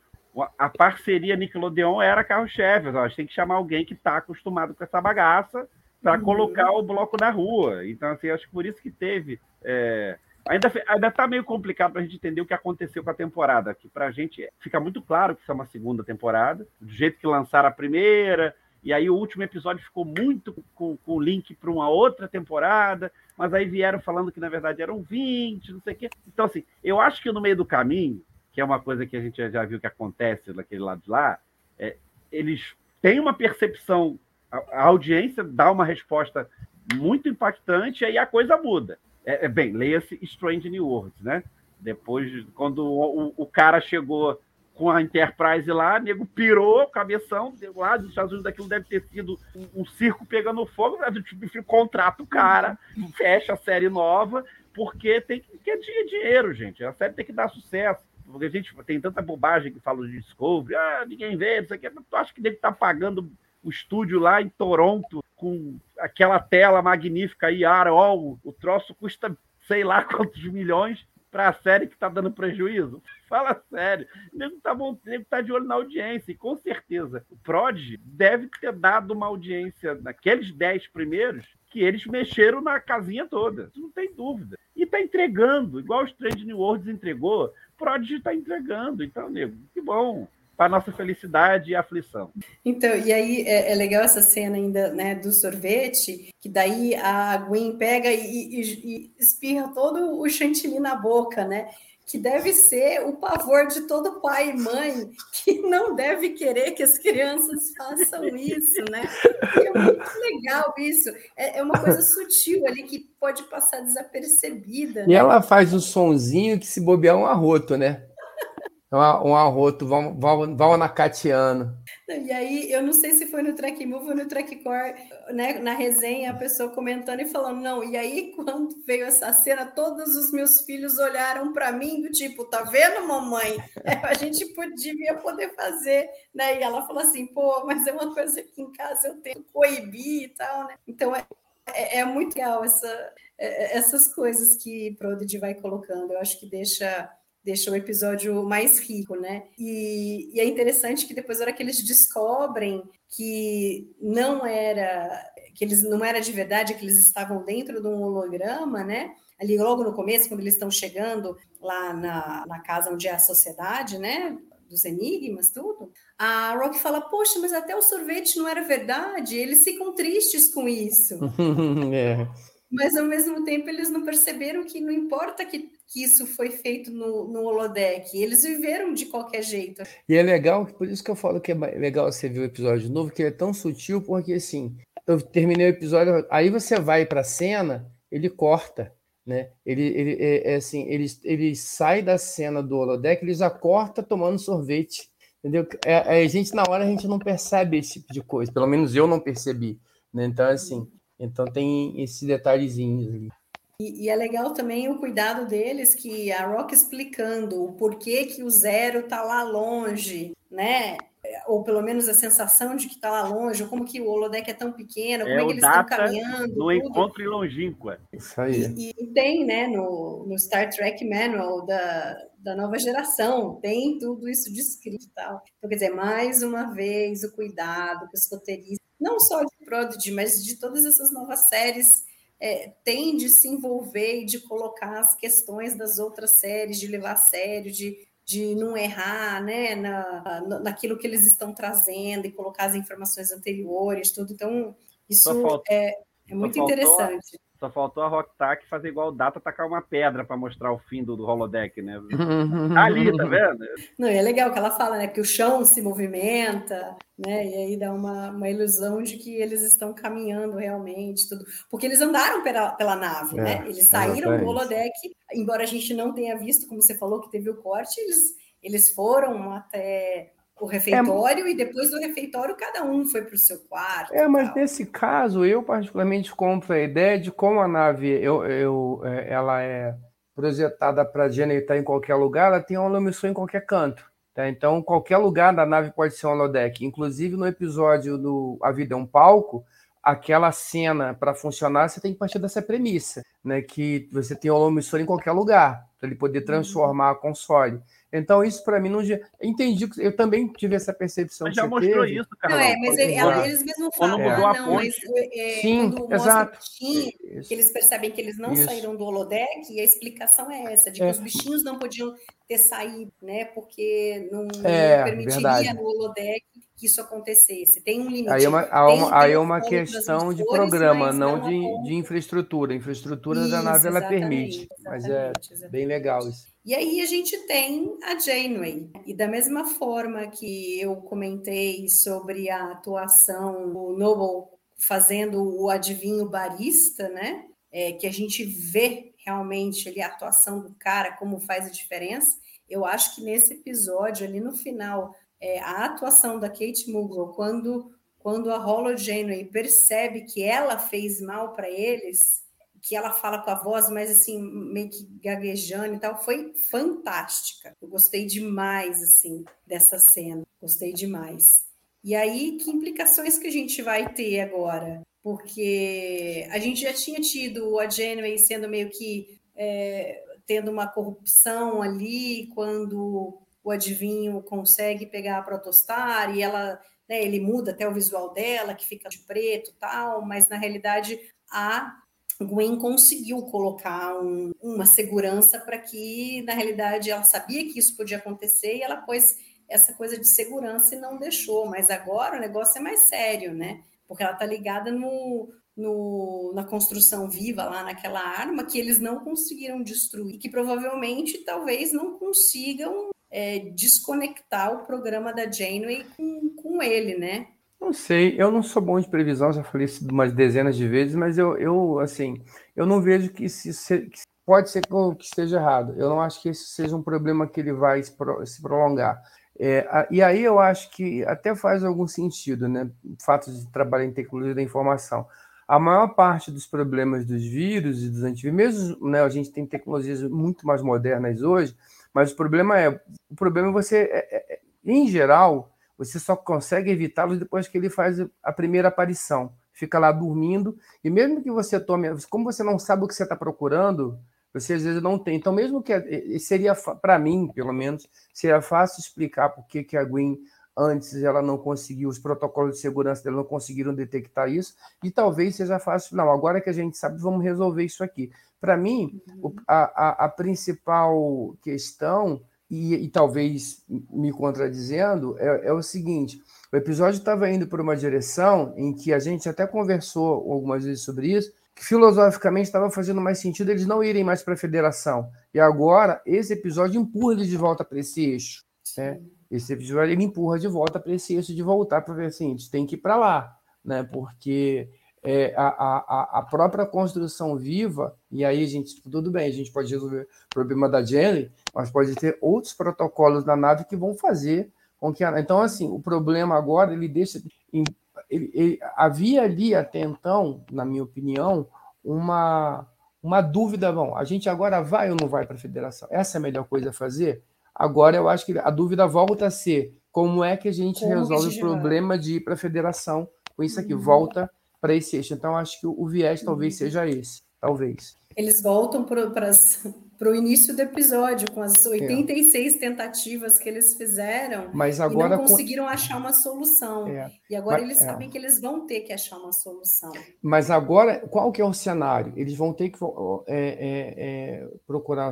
a parceria Nickelodeon era carro-chefe. A gente tem que chamar alguém que está acostumado com essa bagaça para uhum. colocar o bloco na rua. Então, assim, acho que por isso que teve. É... Ainda, ainda tá meio complicado para a gente entender o que aconteceu com a temporada. Que para a gente fica muito claro que isso é uma segunda temporada, do jeito que lançaram a primeira, e aí o último episódio ficou muito com, com link para uma outra temporada, mas aí vieram falando que na verdade eram 20, não sei o quê. Então, assim, eu acho que no meio do caminho que é uma coisa que a gente já viu que acontece daquele lado de lá, é, eles têm uma percepção, a, a, audiência dá uma resposta muito impactante, e aí a coisa muda. É, é bem, leia-se Strange New Worlds, né? Depois, quando o, o, o, cara chegou com a Enterprise lá, o nego pirou, cabeção, lá dos Estados Unidos daquilo deve ter sido um, um circo pegando fogo, né? tipo, contrata o cara, fecha a série nova, porque tem que, que é dinheiro, gente. A série tem que dar sucesso porque a gente tem tanta bobagem que fala de Discovery, ah, ninguém vê, isso aqui. Tu acha que deve estar tá pagando o estúdio lá em Toronto com aquela tela magnífica aí, Arol, o troço custa sei lá quantos milhões para a série que está dando prejuízo? Fala sério. O nego está tá de olho na audiência, e com certeza o Prod deve ter dado uma audiência naqueles dez primeiros que eles mexeram na casinha toda. Não tem dúvida. E está entregando, igual o Strange New Worlds entregou, Prodigy está entregando. Então, nego, que bom para nossa felicidade e aflição. Então, e aí é, é, legal essa cena ainda, né, do sorvete, que daí a Gwen pega e, e, e espirra todo o chantilly na boca, né? que deve ser o pavor de todo pai e mãe que não deve querer que as crianças façam isso, né? E é muito legal isso. É, é, uma coisa sutil ali que pode passar desapercebida. E né? ela faz um sonzinho que se bobear um arroto, né? Um arroto, anacatiano. E aí, eu não sei se foi no Track Move ou no Track Core, né, na resenha, a pessoa comentando e falando, não, e aí quando veio essa cena, todos os meus filhos olharam para mim do tipo, tá vendo, mamãe? É, a gente devia poder fazer, né? E ela falou assim, pô, mas é uma coisa que em casa eu tenho que coibir e tal, né? Então, é, é, é muito legal essa, é, essas coisas que Prodigy vai colocando, eu acho que deixa deixa o episódio mais rico, né? E, e, é interessante que depois, na hora que eles descobrem que não era que eles não era de verdade, que eles estavam dentro de um holograma, né? Ali logo no começo, quando eles estão chegando lá na, na casa onde é a sociedade, né? Dos enigmas, tudo. A Rock fala: Poxa, mas até o sorvete não era verdade. Eles ficam tristes com isso. é mas ao mesmo tempo eles não perceberam que não importa que, que isso foi feito no, no holodeck, eles viveram de qualquer jeito. E é legal, por isso que eu falo que é legal você ver o episódio novo, que ele é tão sutil, porque assim, eu terminei o episódio, aí você vai para a cena, ele corta, né? Ele, ele é, é, assim, ele, ele sai da cena do holodeck, ele já corta tomando sorvete, entendeu? É, é, a gente na hora a gente não percebe esse tipo de coisa, pelo menos eu não percebi, né? Então assim, então tem esses detalhezinhos ali. E, e, é legal também o cuidado deles, que a Rock explicando o porquê que o zero tá lá longe, né? Ou pelo menos a sensação de que está lá longe, ou como que o holodeck é tão pequeno, como é, é que eles estão caminhando. Do tudo. encontro longínqua. Isso aí. E, e, tem, né, no, no Star Trek Manual da, da nova geração, tem tudo isso descrito e tal. Então, quer dizer, mais uma vez, o cuidado que os roteiristas, não só de Prodigy, mas de todas essas novas séries, é, tem de se envolver e de colocar as questões das outras séries, de levar a sério, de, de não errar né, na, naquilo que eles estão trazendo e colocar as informações anteriores, tudo. Então, isso é, é muito interessante. Só faltou a Rocktack fazer igual o Data, tacar uma pedra para mostrar o fim do, do holodeck, né? Tá ali, tá vendo? Não, é legal que ela fala, né? Que o chão se movimenta, né? E aí dá uma, uma ilusão de que eles estão caminhando realmente, tudo. Porque eles andaram pela, pela nave, é, né? Eles saíram do holodeck, embora a gente não tenha visto, como você falou, que teve o corte, eles, eles foram até o refeitório é, e depois do refeitório cada um foi para o seu quarto. É, mas nesse caso eu particularmente compro a ideia de como a nave eu, eu, é, ela é projetada para estar em qualquer lugar, ela tem uma missão em qualquer canto. Tá? Então, qualquer lugar da nave pode ser um holodeck. Inclusive, no episódio do A Vida é um Palco, aquela cena, para funcionar, você tem que partir dessa premissa, né? que você tem um emissor em qualquer lugar, para ele poder uhum. transformar a console. Então, isso para mim não. Entendi, eu também tive essa percepção. Mas já mostrou teve. isso, cara. Não, é, mas ele, eles mesmos falam, ah, a não, mas é, Sim, exato. Bichinho, que eles percebem que eles não isso. saíram do holodeck, e a explicação é essa, de que é. os bichinhos não podiam ter saído, né? Porque não, é, permitiria verdade. no holodeck que isso acontecesse. Tem um limite. Aí é uma, tem, aí é uma questão de programa, não, não de, de infraestrutura. A infraestrutura isso, da nave ela permite. Mas é exatamente. bem legal isso. E aí a gente tem a Janeway. E da mesma forma que eu comentei sobre a atuação do Noble fazendo o adivinho barista, né? É, que a gente vê realmente ali a atuação do cara, como faz a diferença. Eu acho que nesse episódio, ali no final, é, a atuação da Kate Mulgrew, quando, quando a Hollow Janeway percebe que ela fez mal para eles, que ela fala com a voz mais assim, meio que gaguejando e tal, foi fantástica. Eu gostei demais, assim, dessa cena. Gostei demais. E aí, que implicações que a gente vai ter agora? Porque a gente já tinha tido a Janeway sendo meio que é, tendo uma corrupção ali, quando o adivinho consegue pegar a protostar e ela, né, ele muda até o visual dela, que fica de preto tal, mas na realidade a Gwen conseguiu colocar um, uma segurança para que, na realidade, ela sabia que isso podia acontecer e ela pôs essa coisa de segurança e não deixou. Mas agora o negócio é mais sério, né? Porque ela está ligada no, no, na construção viva lá naquela arma que eles não conseguiram destruir, que provavelmente talvez não consigam é, desconectar o programa da Janeway com, com ele, né? Não sei, eu não sou bom de previsão, já falei isso umas dezenas de vezes, mas eu, eu assim, eu não vejo que, se, que pode ser que esteja errado. Eu não acho que esse seja um problema que ele vai se prolongar. É, e aí eu acho que até faz algum sentido, né? O fato de trabalhar em tecnologia da informação. A maior parte dos problemas dos vírus e dos antivírus, mesmo né, a gente tem tecnologias muito mais modernas hoje, mas o problema é, o problema é você, é, é, em geral, você só consegue evitá-lo depois que ele faz a primeira aparição. Fica lá dormindo, e mesmo que você tome, como você não sabe o que você está procurando, você às vezes não tem. Então, mesmo que seria, para mim, pelo menos, seria fácil explicar por que, que a Gwen antes ela não conseguiu, os protocolos de segurança dela não conseguiram detectar isso, e talvez seja fácil, não, agora que a gente sabe, vamos resolver isso aqui. Para mim, uhum. a, a, a, principal questão e, e talvez me contradizendo, é, é o seguinte: o episódio estava indo por uma direção em que a gente até conversou algumas vezes sobre isso, que filosoficamente estava fazendo mais sentido eles não irem mais para a federação. E agora, esse episódio empurra eles de volta para esse eixo. Né? Esse episódio ele empurra de volta para esse eixo de voltar para ver assim, a gente tem que ir para lá, né? porque é, a, a, a própria construção viva, e aí a gente, tudo bem, a gente pode resolver o problema da Jenny, mas pode ter outros protocolos na nave que vão fazer com que a, então assim o problema agora ele deixa ele, ele, havia ali até então na minha opinião uma uma dúvida, bom, a gente agora vai ou não vai para a federação? Essa é a melhor coisa a fazer? Agora eu acho que a dúvida volta a ser como é que a gente Como resolve o problema de ir para a federação com isso aqui, volta para esse eixo. Então, acho que o viés talvez seja esse, talvez. Eles voltam para o início do episódio, com as 86 tentativas que eles fizeram Mas e agora não com- conseguiram achar uma solução. É. E agora Mas- eles é. sabem que eles vão ter que achar uma solução. Mas agora, qual que é o cenário? Eles vão ter que é, é, é, procurar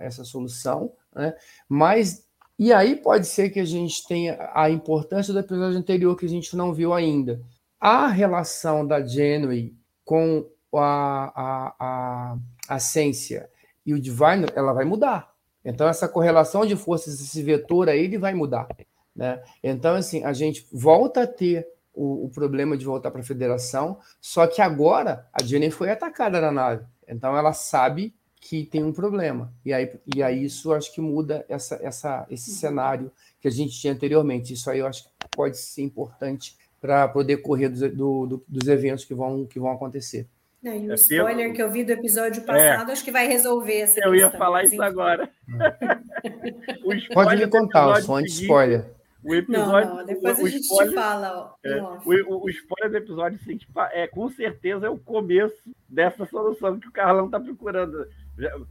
essa solução, né? Mas e aí pode ser que a gente tenha a importância do episódio anterior que a gente não viu ainda. A relação da Janeway com a, a, a, a Cência e o Divine, ela vai mudar. Então, essa correlação de forças, esse vetor aí, ele vai mudar. Né? Então, assim, a gente volta a ter o, o problema de voltar para a federação, só que agora a Jenny foi atacada na nave. Então, ela sabe que tem um problema. E aí, e aí isso acho que muda essa, essa, esse cenário que a gente tinha anteriormente. Isso aí eu acho que pode ser importante para poder correr dos, do, do, dos eventos que vão, que vão acontecer. Não, e o É, spoiler pelo- que eu vi do episódio passado, acho que vai resolver essa Eu ia questão, falar mas isso enfim. agora. O Pode spoiler me contar, o de seguinte- spoiler. O Não, episódio, não, depois o, a gente spoiler, te fala. é, o, o- spoiler do episódio seguinte pa- é com certeza é o começo dessa solução que o Carlão está procurando.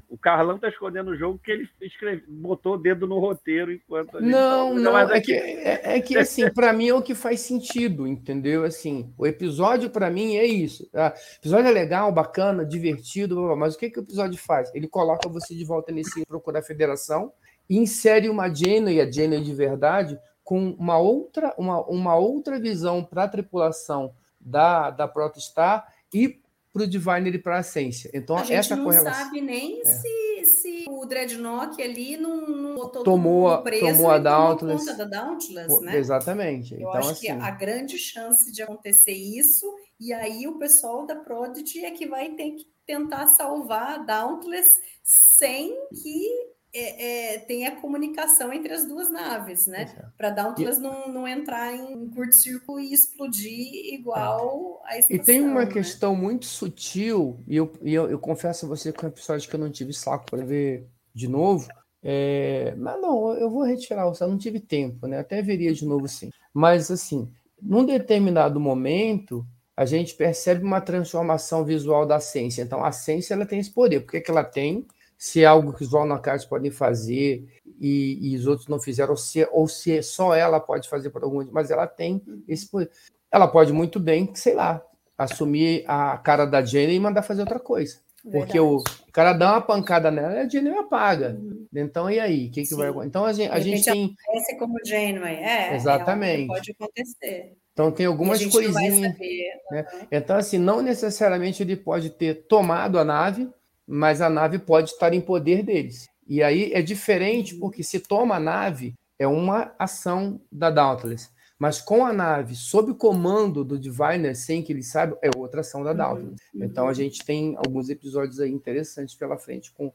O Carlão está escondendo o jogo que ele escreve, botou o dedo no roteiro enquanto a gente Não, tava- não, mas é aqui- que, é, é que assim, para mim é o que faz sentido, entendeu? Assim, o episódio para mim é isso. tá? O episódio é legal, bacana, divertido, mas o que, que o episódio faz? Ele coloca você de volta nesse procurar a federação e insere uma Janeway, a Janeway de verdade, com uma outra, uma, uma outra visão para a tripulação da, da Protostar e para o Diviner e para a Essência. Então, a gente essa não correlação. sabe nem se, se o Dreadnought ali não, não botou Tomou mundo preso tomou a Dauntless. conta da Dauntless, né? Exatamente. Eu então, acho assim, que a grande chance de acontecer isso, e aí o pessoal da Prodigy é que vai ter que tentar salvar a Dauntless sem que é, é, tenha comunicação entre as duas naves, né? Para Dauntless não, não entrar em curto-circuito e explodir igual a estação. E tem uma né? questão muito sutil, e eu, e eu, eu confesso a você que é um episódio que eu não tive saco para ver de novo. é, Mas não, eu vou retirar o eu não tive tempo, né? Até veria de novo sim. Mas assim, num determinado momento, a gente percebe uma transformação visual da ciência. Então, a ciência ela tem esse poder. Por que, que ela tem? Se é algo que os Volnacards podem fazer e, e os outros não fizeram, ou se, ou se só ela pode fazer por algum mas ela tem esse poder. Ela pode muito bem, sei lá, assumir a cara da Jenny e mandar fazer outra coisa. Porque o Verdade. cara dá uma pancada nela e a Jenny apaga. Então, e aí? O que, que vai acontecer? Então, a gente, a gente tem. É como Janeway, é. Exatamente. é que pode acontecer. Então, tem algumas coisinhas. saber. Então, assim, não necessariamente ele pode ter tomado a nave, mas a nave pode estar em poder deles. E aí é diferente, porque se toma a nave, é uma ação da Dauntless. Mas com a nave sob o comando do Diviner, sem que ele saiba, é outra ação da Dauntless. Então a gente tem alguns episódios aí interessantes pela frente com,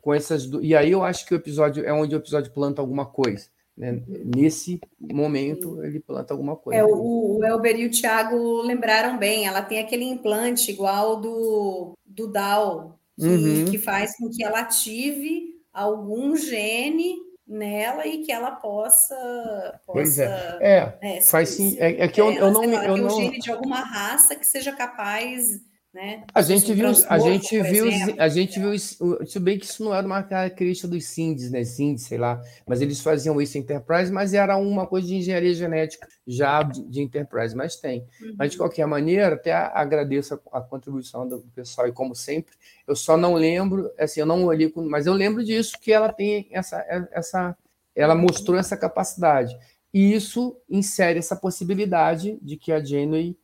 com essas. du- E aí eu acho que o episódio é onde o episódio planta alguma coisa. né? Nesse momento, ele planta alguma coisa. É, o, o Elber e o Thiago lembraram bem, ela tem aquele implante igual do, do DAO, que, Uhum. que faz com que ela ative algum gene nela e que ela possa. Pois possa É, né, faz sim. É, é que eu, é, eu não Eu um não... gene de alguma raça que seja capaz. Né, A gente viu, a gente viu, a gente viu isso, se bem que isso não era uma característica dos Sinds, né? Sinds, sei lá, mas eles faziam isso em Enterprise, mas era uma coisa de engenharia genética já de, de Enterprise, mas tem. Mas de qualquer maneira, até agradeço a, a contribuição do pessoal e como sempre, eu só não lembro, assim, eu não olhei, mas eu lembro disso que ela tem essa, essa, ela mostrou essa capacidade e isso insere essa possibilidade de que a Janeway,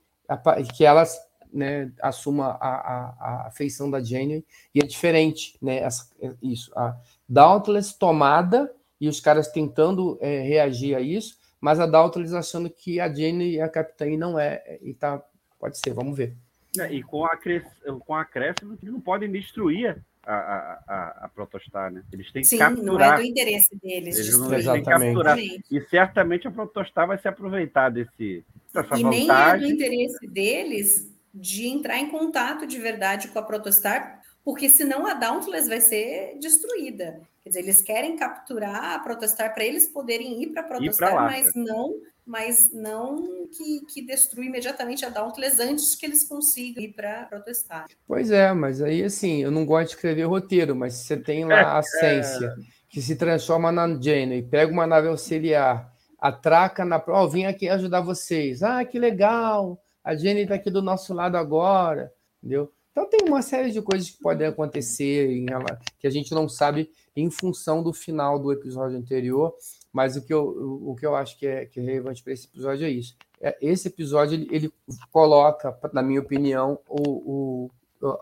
que ela né, assuma a, a, a feição da Janeway, e é diferente, né, essa, isso, a Dauntless tomada, e os caras tentando é, reagir a isso, mas a Dauntless achando que a Janeway é a capitã e não é, e tá, pode ser, vamos ver. É, e com a, cres... com a acréscimo, eles não podem destruir a, a, a, a Protostar, né? Eles têm que Sim, não é capturar. do interesse deles. Eles não destruir. têm que Exatamente. capturar. E certamente a Protostar vai se aproveitar desse, dessa E nem é do vantagem. interesse deles de entrar em contato de verdade com a Protostar, porque senão a Dauntless vai ser destruída. Quer dizer, eles querem capturar a protestar para eles poderem ir para protestar, lá, mas não, mas não que, que destrua imediatamente a Dauntless antes que eles consigam ir para protestar. Pois é, mas aí assim, eu não gosto de escrever roteiro, mas você tem lá a Cência, que se transforma na Janeway, pega uma nave auxiliar, atraca na prova, oh, vim aqui ajudar vocês. Ah, que legal! A Jenny está aqui do nosso lado agora, entendeu? Então tem uma série de coisas que podem acontecer em que a gente não sabe em função do final do episódio anterior, mas o que eu, o que eu acho que é, que é relevante para esse episódio é isso. É, esse episódio ele, ele coloca, na minha opinião, o, o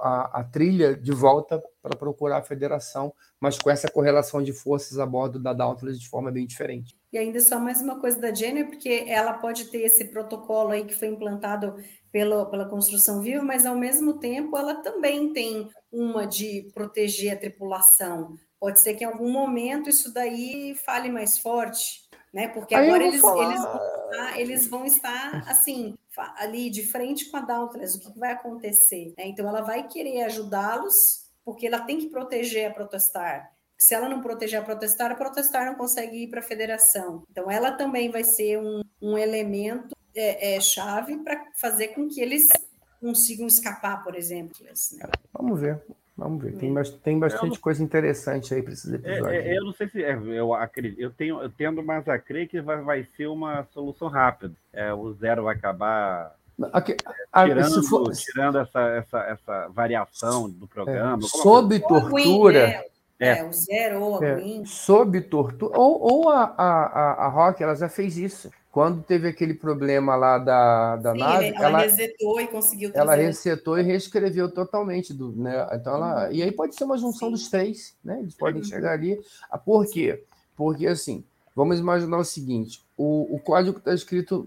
a, a, trilha de volta para procurar a federação, mas com essa correlação de forças a bordo da Dauntless de forma bem diferente. E ainda só mais uma coisa da Jenny, porque ela pode ter esse protocolo aí que foi implantado pela, pela construção viva, mas ao mesmo tempo ela também tem uma de proteger a tripulação. Pode ser que em algum momento isso daí fale mais forte, né? Porque Aí agora eles, eles, estar, eles vão estar assim ali de frente com a Dauntless. O que vai acontecer? Né? Então ela vai querer ajudá-los porque ela tem que proteger a Protestar. Se ela não proteger a Protestar, a Protestar não consegue ir para a Federação. Então ela também vai ser um, um elemento é, é, chave para fazer com que eles consigam escapar, por exemplo. Né? Vamos ver. Vamos ver. Tem, tem bastante não... coisa interessante aí para esses é, episódios. É, é, eu não sei se. É, eu, acredito, eu, tenho, eu tendo mais a crer que vai, vai ser uma solução rápida. É, o zero vai acabar. Okay. tirando, for... tirando essa, essa, essa variação do programa. Sob tortura. É, o zero ou a Sob tortura. Ou, ou a, a, a Rock, ela já fez isso. Quando teve aquele problema lá da, da Sim, nave, ela, ela resetou e conseguiu trazer. Ela resetou e reescreveu totalmente. Do, né? então ela, e aí pode ser uma junção Sim. dos três, né? Eles podem uhum. chegar ali. Ah, por quê? Porque assim, vamos imaginar o seguinte: o, o código está escrito,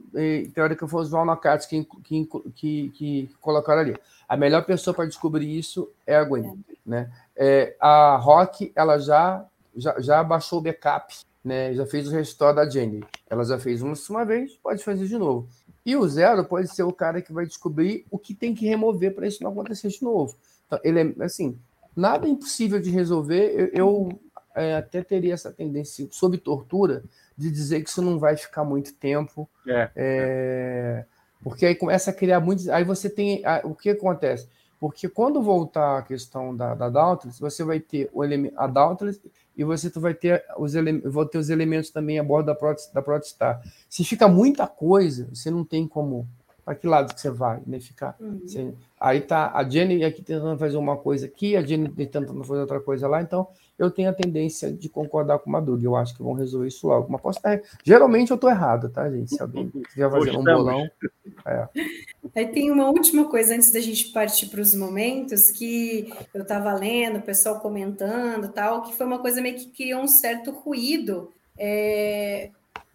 teórica foi o Oswald Nakatsu que, que, que, que colocaram ali. A melhor pessoa para descobrir isso é a Gwen. É. Né? É, a Rock ela já, já, já baixou o backup né? Já fez o restore da Jenny. Ela já fez uma, uma vez, pode fazer de novo. E o Zero pode ser o cara que vai descobrir o que tem que remover para isso não acontecer de novo. Então, ele é assim, nada é impossível de resolver. Eu, eu é, até teria essa tendência, sob tortura, de dizer que isso não vai ficar muito tempo. É. É, porque aí começa a criar muitos. Aí você tem. O que acontece? Porque quando voltar a questão da, da Dauntless, você vai ter o elemento, a Dauntless e você vai ter os, ele, vai ter os elementos também a bordo da, Protest, da Protestar. Se fica muita coisa, você não tem como. Para que lado que você vai, né? Ficar. Uhum. Você, aí tá a Jenny aqui tentando fazer uma coisa aqui, a Jenny tentando fazer outra coisa lá, então eu tenho a tendência de concordar com o Madug. Eu acho que vão resolver isso logo. Mas posso estar... Geralmente eu estou errado, tá, gente? Se alguém quiser fazer um bolão. É. Aí tem uma última coisa antes da gente partir para os momentos que eu estava lendo, o pessoal comentando tal, que foi uma coisa meio que criou um certo ruído. É,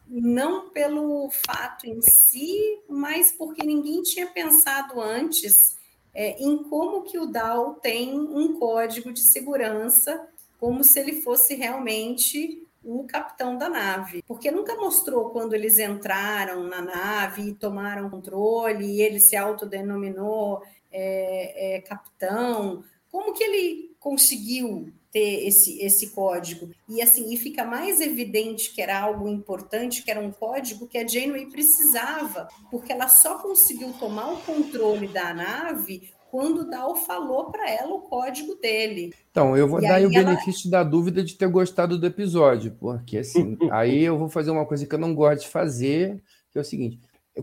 não pelo fato em si, mas porque ninguém tinha pensado antes é, em como que o DAO tem um código de segurança como se ele fosse realmente o capitão da nave, porque nunca mostrou quando eles entraram na nave e tomaram controle e ele se autodenominou é, é, capitão. Como que ele conseguiu ter esse, esse código? E assim, e fica mais evidente que era algo importante, que era um código que a Janeway precisava, porque ela só conseguiu tomar o controle da nave quando o Dal falou para ela o código dele. Então, eu vou e dar aí o ela... benefício da dúvida de ter gostado do episódio, porque assim, aí eu vou fazer uma coisa que eu não gosto de fazer, que é o seguinte.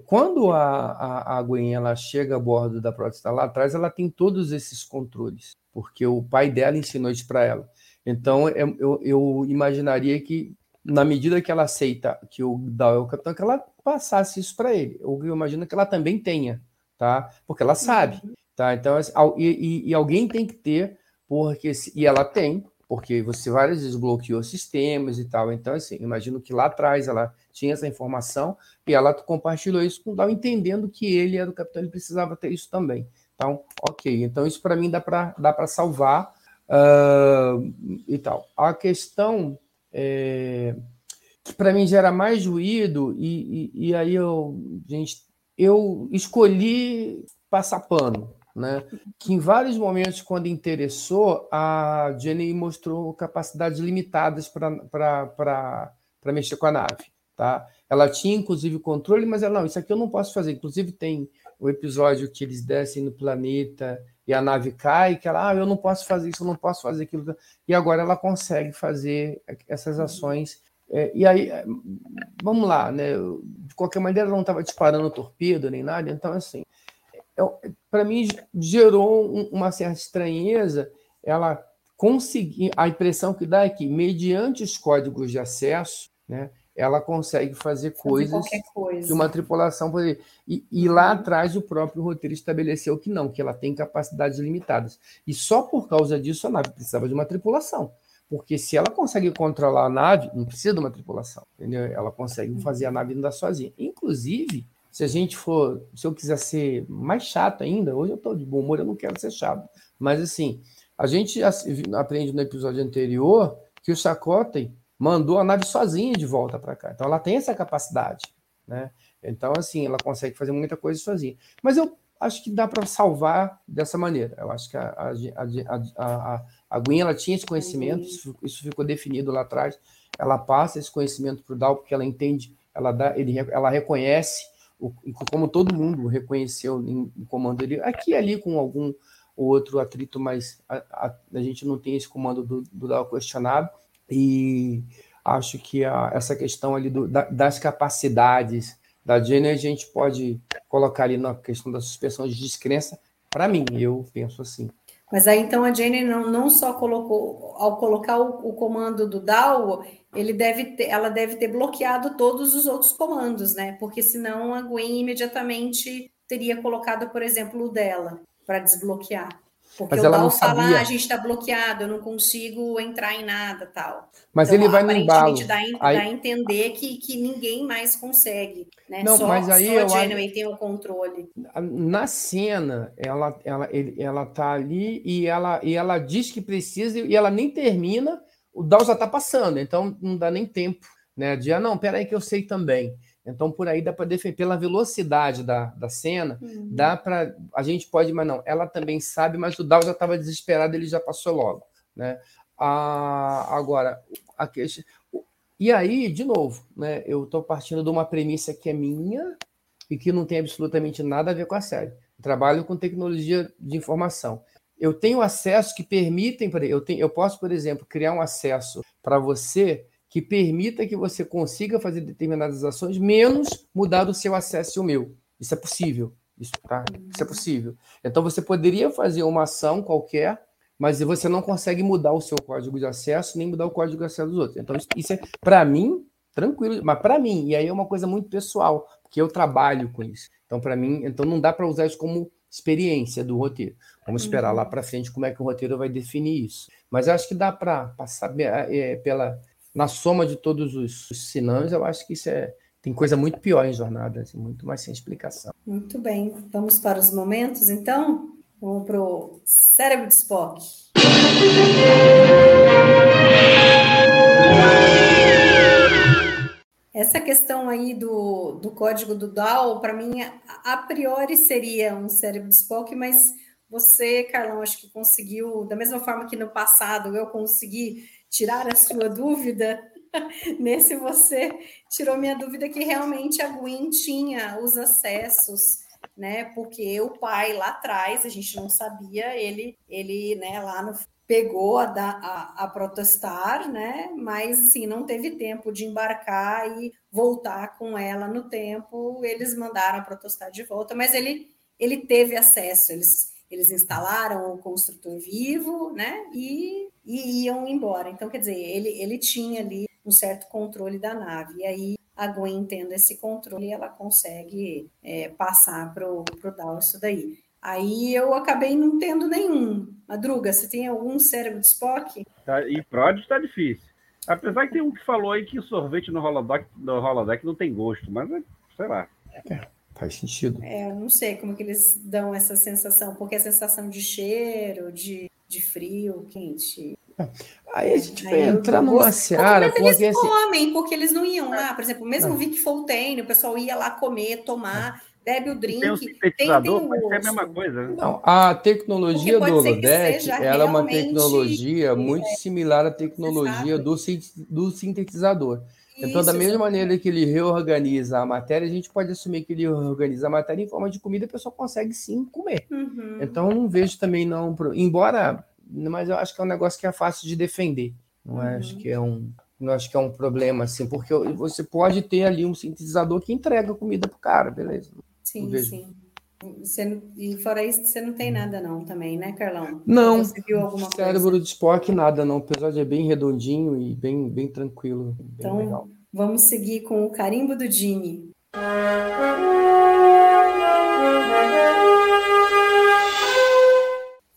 Quando a, a, a Gwen ela chega a bordo da Protestar lá atrás, ela tem todos esses controles, porque o pai dela ensinou isso para ela. Então, eu, eu, eu, imaginaria que, na medida que ela aceita que o Dal é o capitão, que ela passasse isso para ele. Eu imagino que ela também tenha, tá? Porque ela sabe. Tá? Então, assim, e, e, alguém tem que ter, porque e ela tem, porque você várias vezes bloqueou sistemas e tal. Então, assim, imagino que lá atrás ela tinha essa informação e ela compartilhou isso com o entendendo que ele era o capitão, ele precisava ter isso também. Então, ok. Então, isso para mim dá para dá salvar uh, e tal. A questão é, que para mim gera mais ruído, e, e, e aí eu, gente, eu escolhi passar pano né? Que em vários momentos, quando interessou, a Jenny mostrou capacidades limitadas para mexer com a nave, tá? Ela tinha, inclusive, controle, mas ela, não, isso aqui eu não posso fazer. Inclusive, tem o episódio que eles descem no planeta e a nave cai, que ela, ah, eu não posso fazer isso, eu não posso fazer aquilo. E agora ela consegue fazer essas ações. É, e aí, vamos lá, né? De qualquer maneira, ela não estava disparando torpedo nem nada, então, assim, para mim gerou uma certa estranheza ela conseguir a impressão que dá é que mediante os códigos de acesso né ela consegue fazer, coisas coisa. que uma tripulação poderia e, e lá atrás o próprio roteiro estabeleceu que não que ela tem capacidades limitadas e só por causa disso a nave precisava de uma tripulação porque se ela consegue controlar a nave, não precisa de uma tripulação, entendeu? Ela consegue fazer a nave andar sozinha. Inclusive, se a gente for, se eu quiser ser mais chato ainda, hoje eu estou de bom humor, eu não quero ser chato, mas assim, a gente aprende no episódio anterior que o Chakotay mandou a nave sozinha de volta para cá. Então ela tem essa capacidade, né? Então assim, ela consegue fazer muita coisa sozinha. Mas eu acho que dá para salvar dessa maneira. Eu acho que a, a, a, a, a Gwen ela tinha esse conhecimento, isso, isso ficou definido lá atrás. Ela passa esse conhecimento para o Dal porque ela entende, ela dá, ele, ela reconhece como todo mundo reconheceu em comando dele, aqui e ali com algum outro atrito, mas a, a, a gente não tem esse comando do, do questionado, e acho que a, essa questão ali do, da, das capacidades da Jenny a gente pode colocar ali na questão da suspensão de descrença, para mim, eu penso assim. Mas aí então a Jenny não, não só colocou, ao colocar o, o comando do DAO, ele deve ter, ela deve ter bloqueado todos os outros comandos, né? Porque senão a Gwen imediatamente teria colocado, por exemplo, o dela para desbloquear. Porque Mas o ela não fala, sabia. ah, a gente está bloqueado, eu não consigo entrar em nada, tal. Mas Então, ele vai no embalo. dá, Aí- dá a entender que, que ninguém mais consegue, né? Não, só, mas aí só eu a acho- Janeway tem o controle. Na cena, ela, ela, ele- ela tá ali e ela, e ela diz que precisa e ela nem termina, o Dow já está passando, então não dá nem tempo, né? De, ah, não, peraí que eu sei também. Então, por aí dá para defender, pela velocidade da, da cena, dá para. A gente pode, mas não, ela também sabe, mas o Dow já estava desesperado, ele já passou logo, né? Ah, agora, a questão. E aí, de novo, né? Eu estou partindo de uma premissa que é minha e que não tem absolutamente nada a ver com a série. Eu trabalho com tecnologia de informação. Eu tenho acesso que permitem, eu, tenho, eu posso, por exemplo, criar um acesso para você que permita que você consiga fazer determinadas ações, menos mudar o seu acesso e o meu. Isso é possível. Isso, tá? Isso é possível. Então você poderia fazer uma ação qualquer, mas você não consegue mudar o seu código de acesso, nem mudar o código de acesso dos outros. Então, isso, isso é, para mim, tranquilo, mas para mim, e aí é uma coisa muito pessoal, porque eu trabalho com isso. Então, para mim, então não dá para usar isso como experiência do roteiro. Vamos esperar lá para frente como é que o roteiro vai definir isso. Mas acho que dá para saber é, pela na soma de todos os, os sinãs, eu acho que isso é tem coisa muito pior em jornada, assim, muito mais sem explicação. Muito bem, vamos para os momentos, então? Vamos para o cérebro de Spock. Essa questão aí do, do código do DAO, para mim, a, priori seria um cérebro de Spock, mas você, Carlão, acho que conseguiu, da mesma forma que no passado eu consegui tirar a sua dúvida, nesse você tirou minha dúvida que realmente a Gwen tinha os acessos, né? Porque o pai lá atrás, a gente não sabia, ele, ele, né, lá no pegou a, da, a, a, protestar, né? Mas assim, não teve tempo de embarcar e voltar com ela no tempo. Eles mandaram a protestar de volta, mas ele, ele teve acesso, eles, eles instalaram o construtor vivo, né? E, e iam embora. Então, quer dizer, ele, ele tinha ali um certo controle da nave. E aí a Gwen tendo esse controle, ela consegue é, passar para o isso daí. Aí eu acabei não tendo nenhum. Madruga, você tem algum cérebro de Spock? Tá, e Prod está difícil. Apesar que tem um que falou aí que o sorvete no holodeck, no holodeck não tem gosto, mas sei lá. É, faz sentido. É, eu não sei como que eles dão essa sensação, porque a sensação de cheiro, de, de frio, quente. Aí a gente vai entrar numa seara. Mas eles comem, porque eles não iam lá. Por exemplo, mesmo Vic Fontaine, o pessoal ia lá comer, tomar bebe o drink. Tem um sintetizador, tem, tem pode ser a mesma coisa. Né? Não, a tecnologia do holodeck ela é uma tecnologia muito é, similar à tecnologia do, do sintetizador. Isso, então, da mesma maneira que ele reorganiza a matéria, a gente pode assumir que ele reorganiza a matéria em forma de comida, a pessoa consegue sim comer. Uhum. Então, não vejo também não, embora, mas eu acho que é um negócio que é fácil de defender. Não uhum. acho que é um, não acho que é um problema assim, porque você pode ter ali um sintetizador que entrega comida pro cara, beleza? Sim, sim. Você e fora isso, você não tem nada não também, né, Carlão? Não, você viu alguma cérebro coisa? de Spock nada não, o episódio é bem redondinho e bem, bem tranquilo. Bem então, legal. vamos seguir com o carimbo do Dini.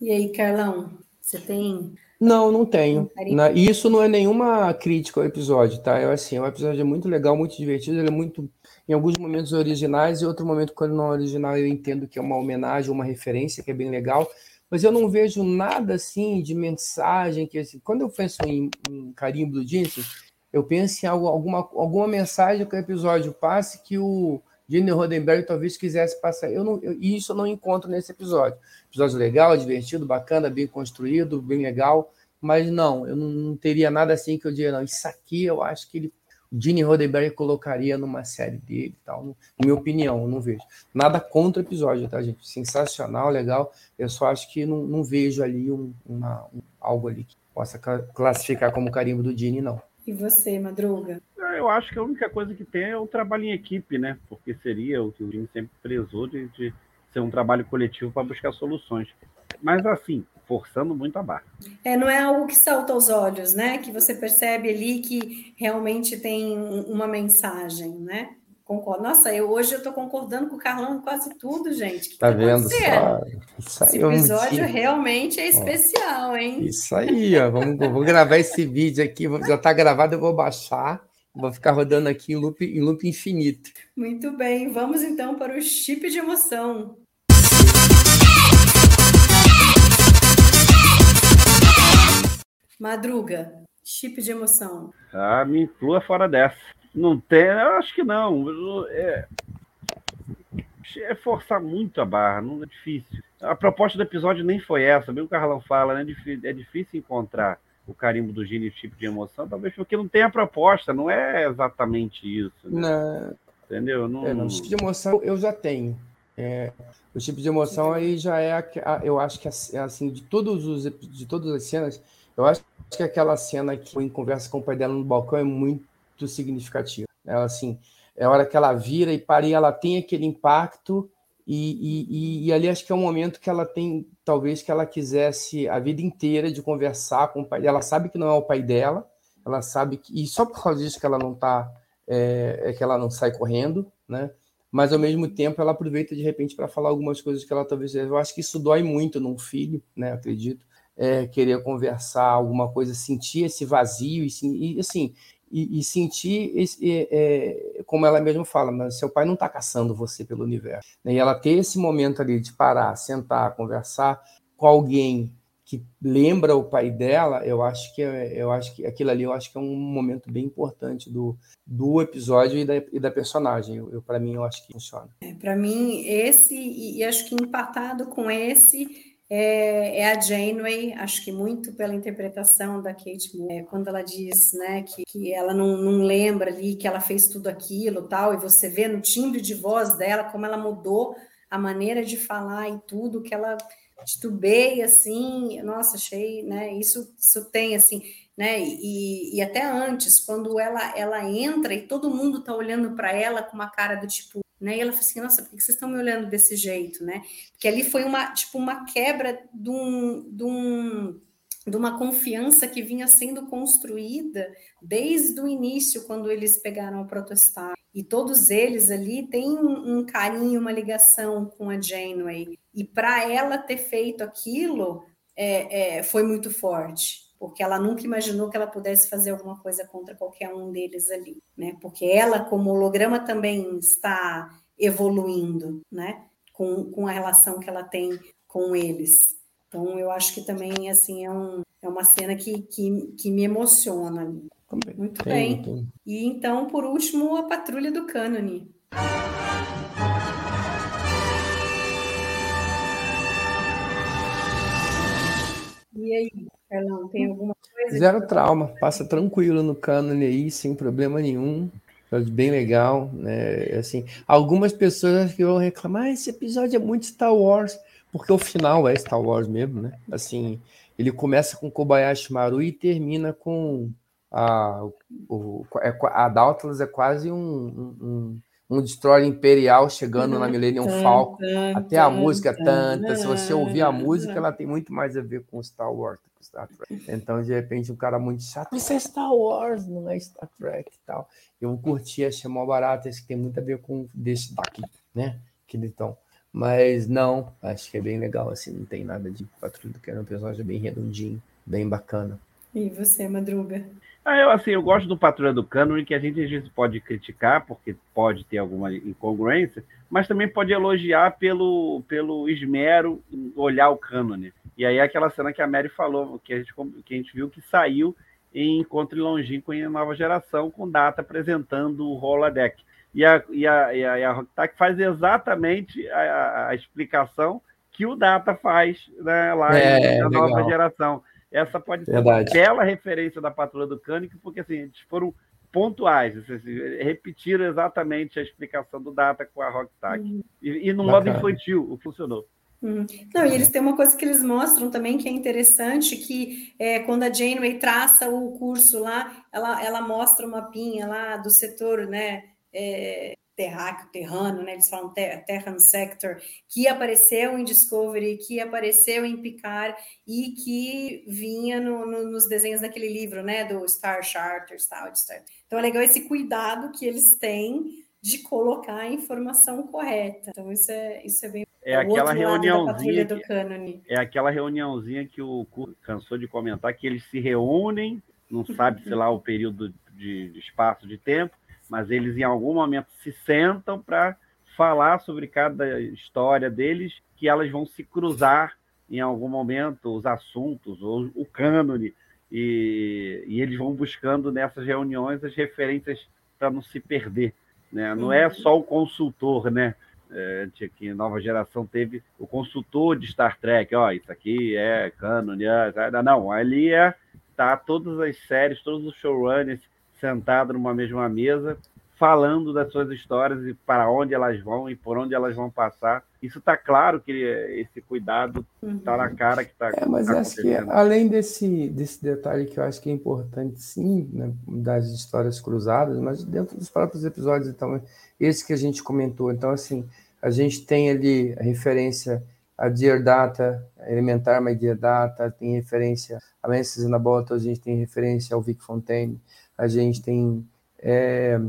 E aí, Carlão, você tem não, não tenho. E isso não é nenhuma crítica ao episódio, tá? É assim, o episódio é muito legal, muito divertido, ele é muito, em alguns momentos originais, e outro momento, quando não é original, eu entendo que é uma homenagem, uma referência, que é bem legal, mas eu não vejo nada assim de mensagem que assim, quando eu penso em, em carimbo do Jensen, eu penso em algo, alguma, alguma mensagem que o episódio passe que o Gene Roddenberry talvez quisesse passar. Eu não, eu, isso eu não encontro nesse episódio. Episódio legal, divertido, bacana, bem construído, bem legal. Mas não, eu não, não teria nada assim que eu diria, não. Isso aqui eu acho que ele, Gene Roddenberry colocaria numa série dele tal. Na minha opinião, eu não vejo. Nada contra o episódio, tá, gente? Sensacional, legal. Eu só acho que não, não vejo ali um, uma, um, algo ali que possa classificar como carimbo do Gene, não. E você, Madruga? Eu acho que a única coisa que tem é o trabalho em equipe, né? Porque seria o que o Jim sempre prezou de, de ser um trabalho coletivo para buscar soluções. Mas assim, forçando muito a barra. É, não é algo que salta aos olhos, né? Que você percebe ali que realmente tem uma mensagem, né? Concordo. Nossa, eu hoje eu tô concordando com o Carlão em quase tudo, gente. Que tá, tá vendo só? Isso aí, esse episódio realmente é especial, ó, hein? Isso aí, ó. Vamos, vou gravar esse vídeo aqui, já tá gravado, eu vou baixar. Vou ficar rodando aqui em loop, em loop infinito. Muito bem, vamos então para o chip de emoção. Madruga, chip de emoção. Ah, me inclua fora dessa. Não tem, eu acho que não. É, é forçar muito a barra, não é difícil. A proposta do episódio nem foi essa, bem o Carlão fala, né? É difícil, é difícil encontrar o carimbo do Gini tipo de emoção, talvez porque não tem a proposta, não é exatamente isso. Né? Não. Entendeu? Não... É, não, o tipo de emoção eu já tenho. É, o tipo de emoção aí já é, a, eu acho que é assim, de todos os de todas as cenas, eu acho que aquela cena que em conversa com o pai dela no balcão é muito significativa. Ela, assim, é a hora que ela vira e para e ela tem aquele impacto e, e, e, ali acho que é um momento que ela tem, talvez que ela quisesse a vida inteira de conversar com o pai. Ela sabe que não é o pai dela, ela sabe que e só por causa disso que ela não tá, é, é que ela não sai correndo, né? Mas ao mesmo tempo ela aproveita de repente para falar algumas coisas que ela talvez eu acho que isso dói muito num filho, né? Acredito. É, querer conversar alguma coisa, sentir esse vazio e, e assim e, e sentir, esse, é, como ela mesma fala, mas seu pai não está caçando você pelo universo. Né? E ela ter esse momento ali de parar, sentar, conversar com alguém que lembra o pai dela, eu acho que é, eu acho que aquilo ali eu acho que é um momento bem importante do, do episódio e da, e da personagem. Eu, eu para mim eu acho que funciona. É, para mim esse e, e acho que empatado com esse é, é, a Janeway, acho que muito pela interpretação da Kate Moore, é, quando ela diz né, que, que ela não, não lembra ali que ela fez tudo aquilo tal, e você vê no timbre de voz dela como ela mudou a maneira de falar e tudo, que ela titubeia assim, nossa, achei, né, isso, isso tem assim, né, e, e até antes, quando ela, ela entra e todo mundo tá olhando para ela com uma cara do tipo, né? E ela falou assim, nossa, por que vocês estão me olhando desse jeito, né? Porque ali foi uma, tipo, uma quebra de, um, de, um, de uma confiança que vinha sendo construída desde o início, quando eles pegaram a protestar. E todos eles ali têm um, um carinho, uma ligação com a Janeway. E para ela ter feito aquilo, é, é, foi muito forte porque ela nunca imaginou que ela pudesse fazer alguma coisa contra qualquer um deles ali, né? Porque ela, como holograma, também está evoluindo, né? Com, com a relação que ela tem com eles. Então, eu acho que também, assim, é, um, é uma cena que, que, que me emociona. Também. Muito tem, bem. Tem. E então, por último, a Patrulha do Cânone. E aí? Carlão? Tem alguma coisa? Zero trauma, passa tranquilo no cânone aí, sem problema nenhum. Episódio bem legal, né? Assim, algumas pessoas que vão reclamar, ah, esse episódio é muito Star Wars, porque o final é Star Wars mesmo, né? Assim, ele começa com Kobayashi Maru e termina com a, o, é a Dauntless é quase um, um, um destroyer imperial chegando na Millennium Falcon. Até a música tanta. Se você ouvir a música, ela tem muito mais a ver com Star Wars do que Star Trek. Então, de repente, um cara muito chato, isso é Star Wars, não é Star Trek e tal. Eu curti, achei mó barato, acho que tem muito a ver com desse daqui, né? Que então. Mas não, acho que é bem legal, assim, não tem nada de patrulha do que é um personagem bem redondinho, bem bacana. E você, Madruga? Ah, eu, assim, eu gosto do Patrulha do Cânone, que a gente às vezes pode criticar, porque pode ter alguma incongruência, mas também pode elogiar pelo, pelo esmero em olhar o cânone. E aí aquela cena que a Mary falou, que a gente, que a gente viu que saiu em Encontro Longínquo em Nova Geração, com data apresentando o Holodeck. E a, e a, e a, e a faz exatamente a, a, explicação que o Data faz né, lá é, na Nova Geração. Essa pode ser Verdade. uma bela referência da Patrulha do Cânico, porque assim, eles foram pontuais, assim, repetiram exatamente a explicação do Data com a Rock Tag. Uhum. E, e no Bacana. modo infantil, o funcionou. Uhum. Não, e eles têm uma coisa que eles mostram também que é interessante, que é, quando a Janeway traça o curso lá, ela, ela mostra uma pinha lá do setor, né, é, terráqueo, terrano, né? Eles falam Terran Sector, que apareceu em Discovery, que apareceu em Picard e que vinha no, no, nos desenhos daquele livro, né? Do Star Charter, Star. Então é legal esse cuidado que eles têm de colocar a informação correta. Então isso é isso é bem é, aquela reuniãozinha que, é aquela reuniãozinha que o cansou de comentar que eles se reúnem, não sabe se lá o período de espaço de tempo mas eles em algum momento se sentam para falar sobre cada história deles, que elas vão se cruzar em algum momento os assuntos ou o cânone e, e eles vão buscando nessas reuniões as referências para não se perder, né? Não é só o consultor, né? É, que nova geração teve o consultor de Star Trek, ó, isso aqui é cânone, não, ali é tá todas as séries, todos os showrunners sentado numa mesma mesa, falando das suas histórias e para onde elas vão e por onde elas vão passar. Isso está claro que esse cuidado está uhum. na cara que está. É, mas tá acho que além desse, desse detalhe que eu acho que é importante, sim, né, das histórias cruzadas, mas dentro dos próprios episódios, então, esse que a gente comentou. Então, assim, a gente tem ali a referência a Dear Data, Elementar My Dear Data, tem referência a Menses na Bota, a gente tem referência ao Vic Fontaine, a gente tem é,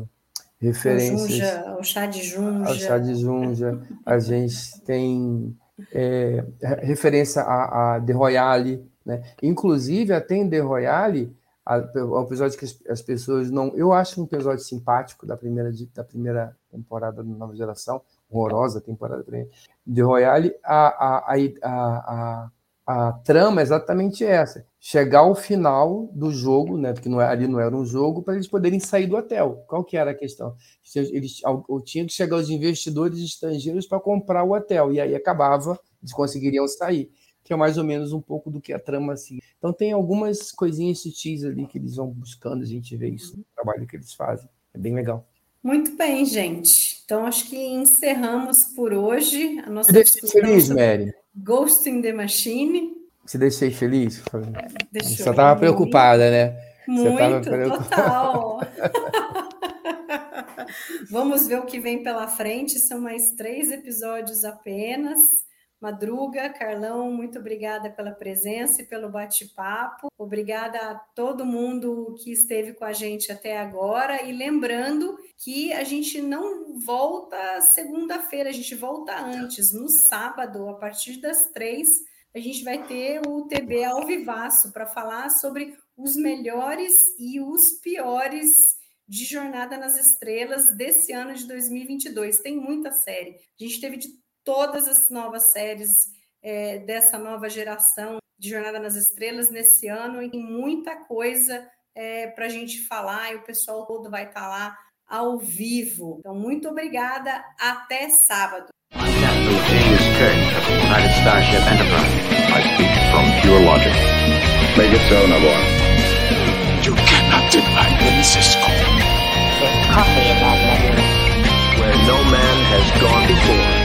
referências ao chá de junja, ao chá de junja, a gente tem é, referência a, a The Royale, né? Inclusive até em The Royale, o episódio que as, as, pessoas não, eu acho um episódio simpático da primeira da primeira temporada da Nova Geração, horrorosa temporada primeira, The Royale, a, a, a, a a trama é exatamente essa: chegar ao final do jogo, né? Porque não, é, ali não era um jogo, para eles poderem sair do hotel. Qual que era a questão? Eles tinham que chegar os investidores estrangeiros para comprar o hotel, e aí acabava, eles conseguiriam sair. Que é mais ou menos um pouco do que a trama assim. Então tem algumas coisinhas sutis ali que eles vão buscando, a gente vê isso no trabalho que eles fazem. É bem legal. Muito bem, gente. Então acho que encerramos por hoje a nossa discussão. Feliz, Mary. Ghost in the Machine. Te deixei feliz? Deixou Você estava preocupada, né? Muito, total. Vamos ver o que vem pela frente. São mais três episódios apenas. Madruga, Carlão, muito obrigada pela presença e pelo bate-papo. Obrigada a todo mundo que esteve com a gente até agora. E lembrando que a gente não volta segunda-feira, a gente volta antes, no sábado, a partir das três, a gente vai ter o TB ao vivaço para falar sobre os melhores e os piores de Jornada nas Estrelas desse ano de 2022. Tem muita série. A gente teve de todas as novas séries é, dessa nova geração de Jornada nas Estrelas nesse ano e tem muita coisa é, para a gente falar e o pessoal todo vai estar tá lá ao vivo. Então, muito obrigada. Até sábado. Where no man has gone before.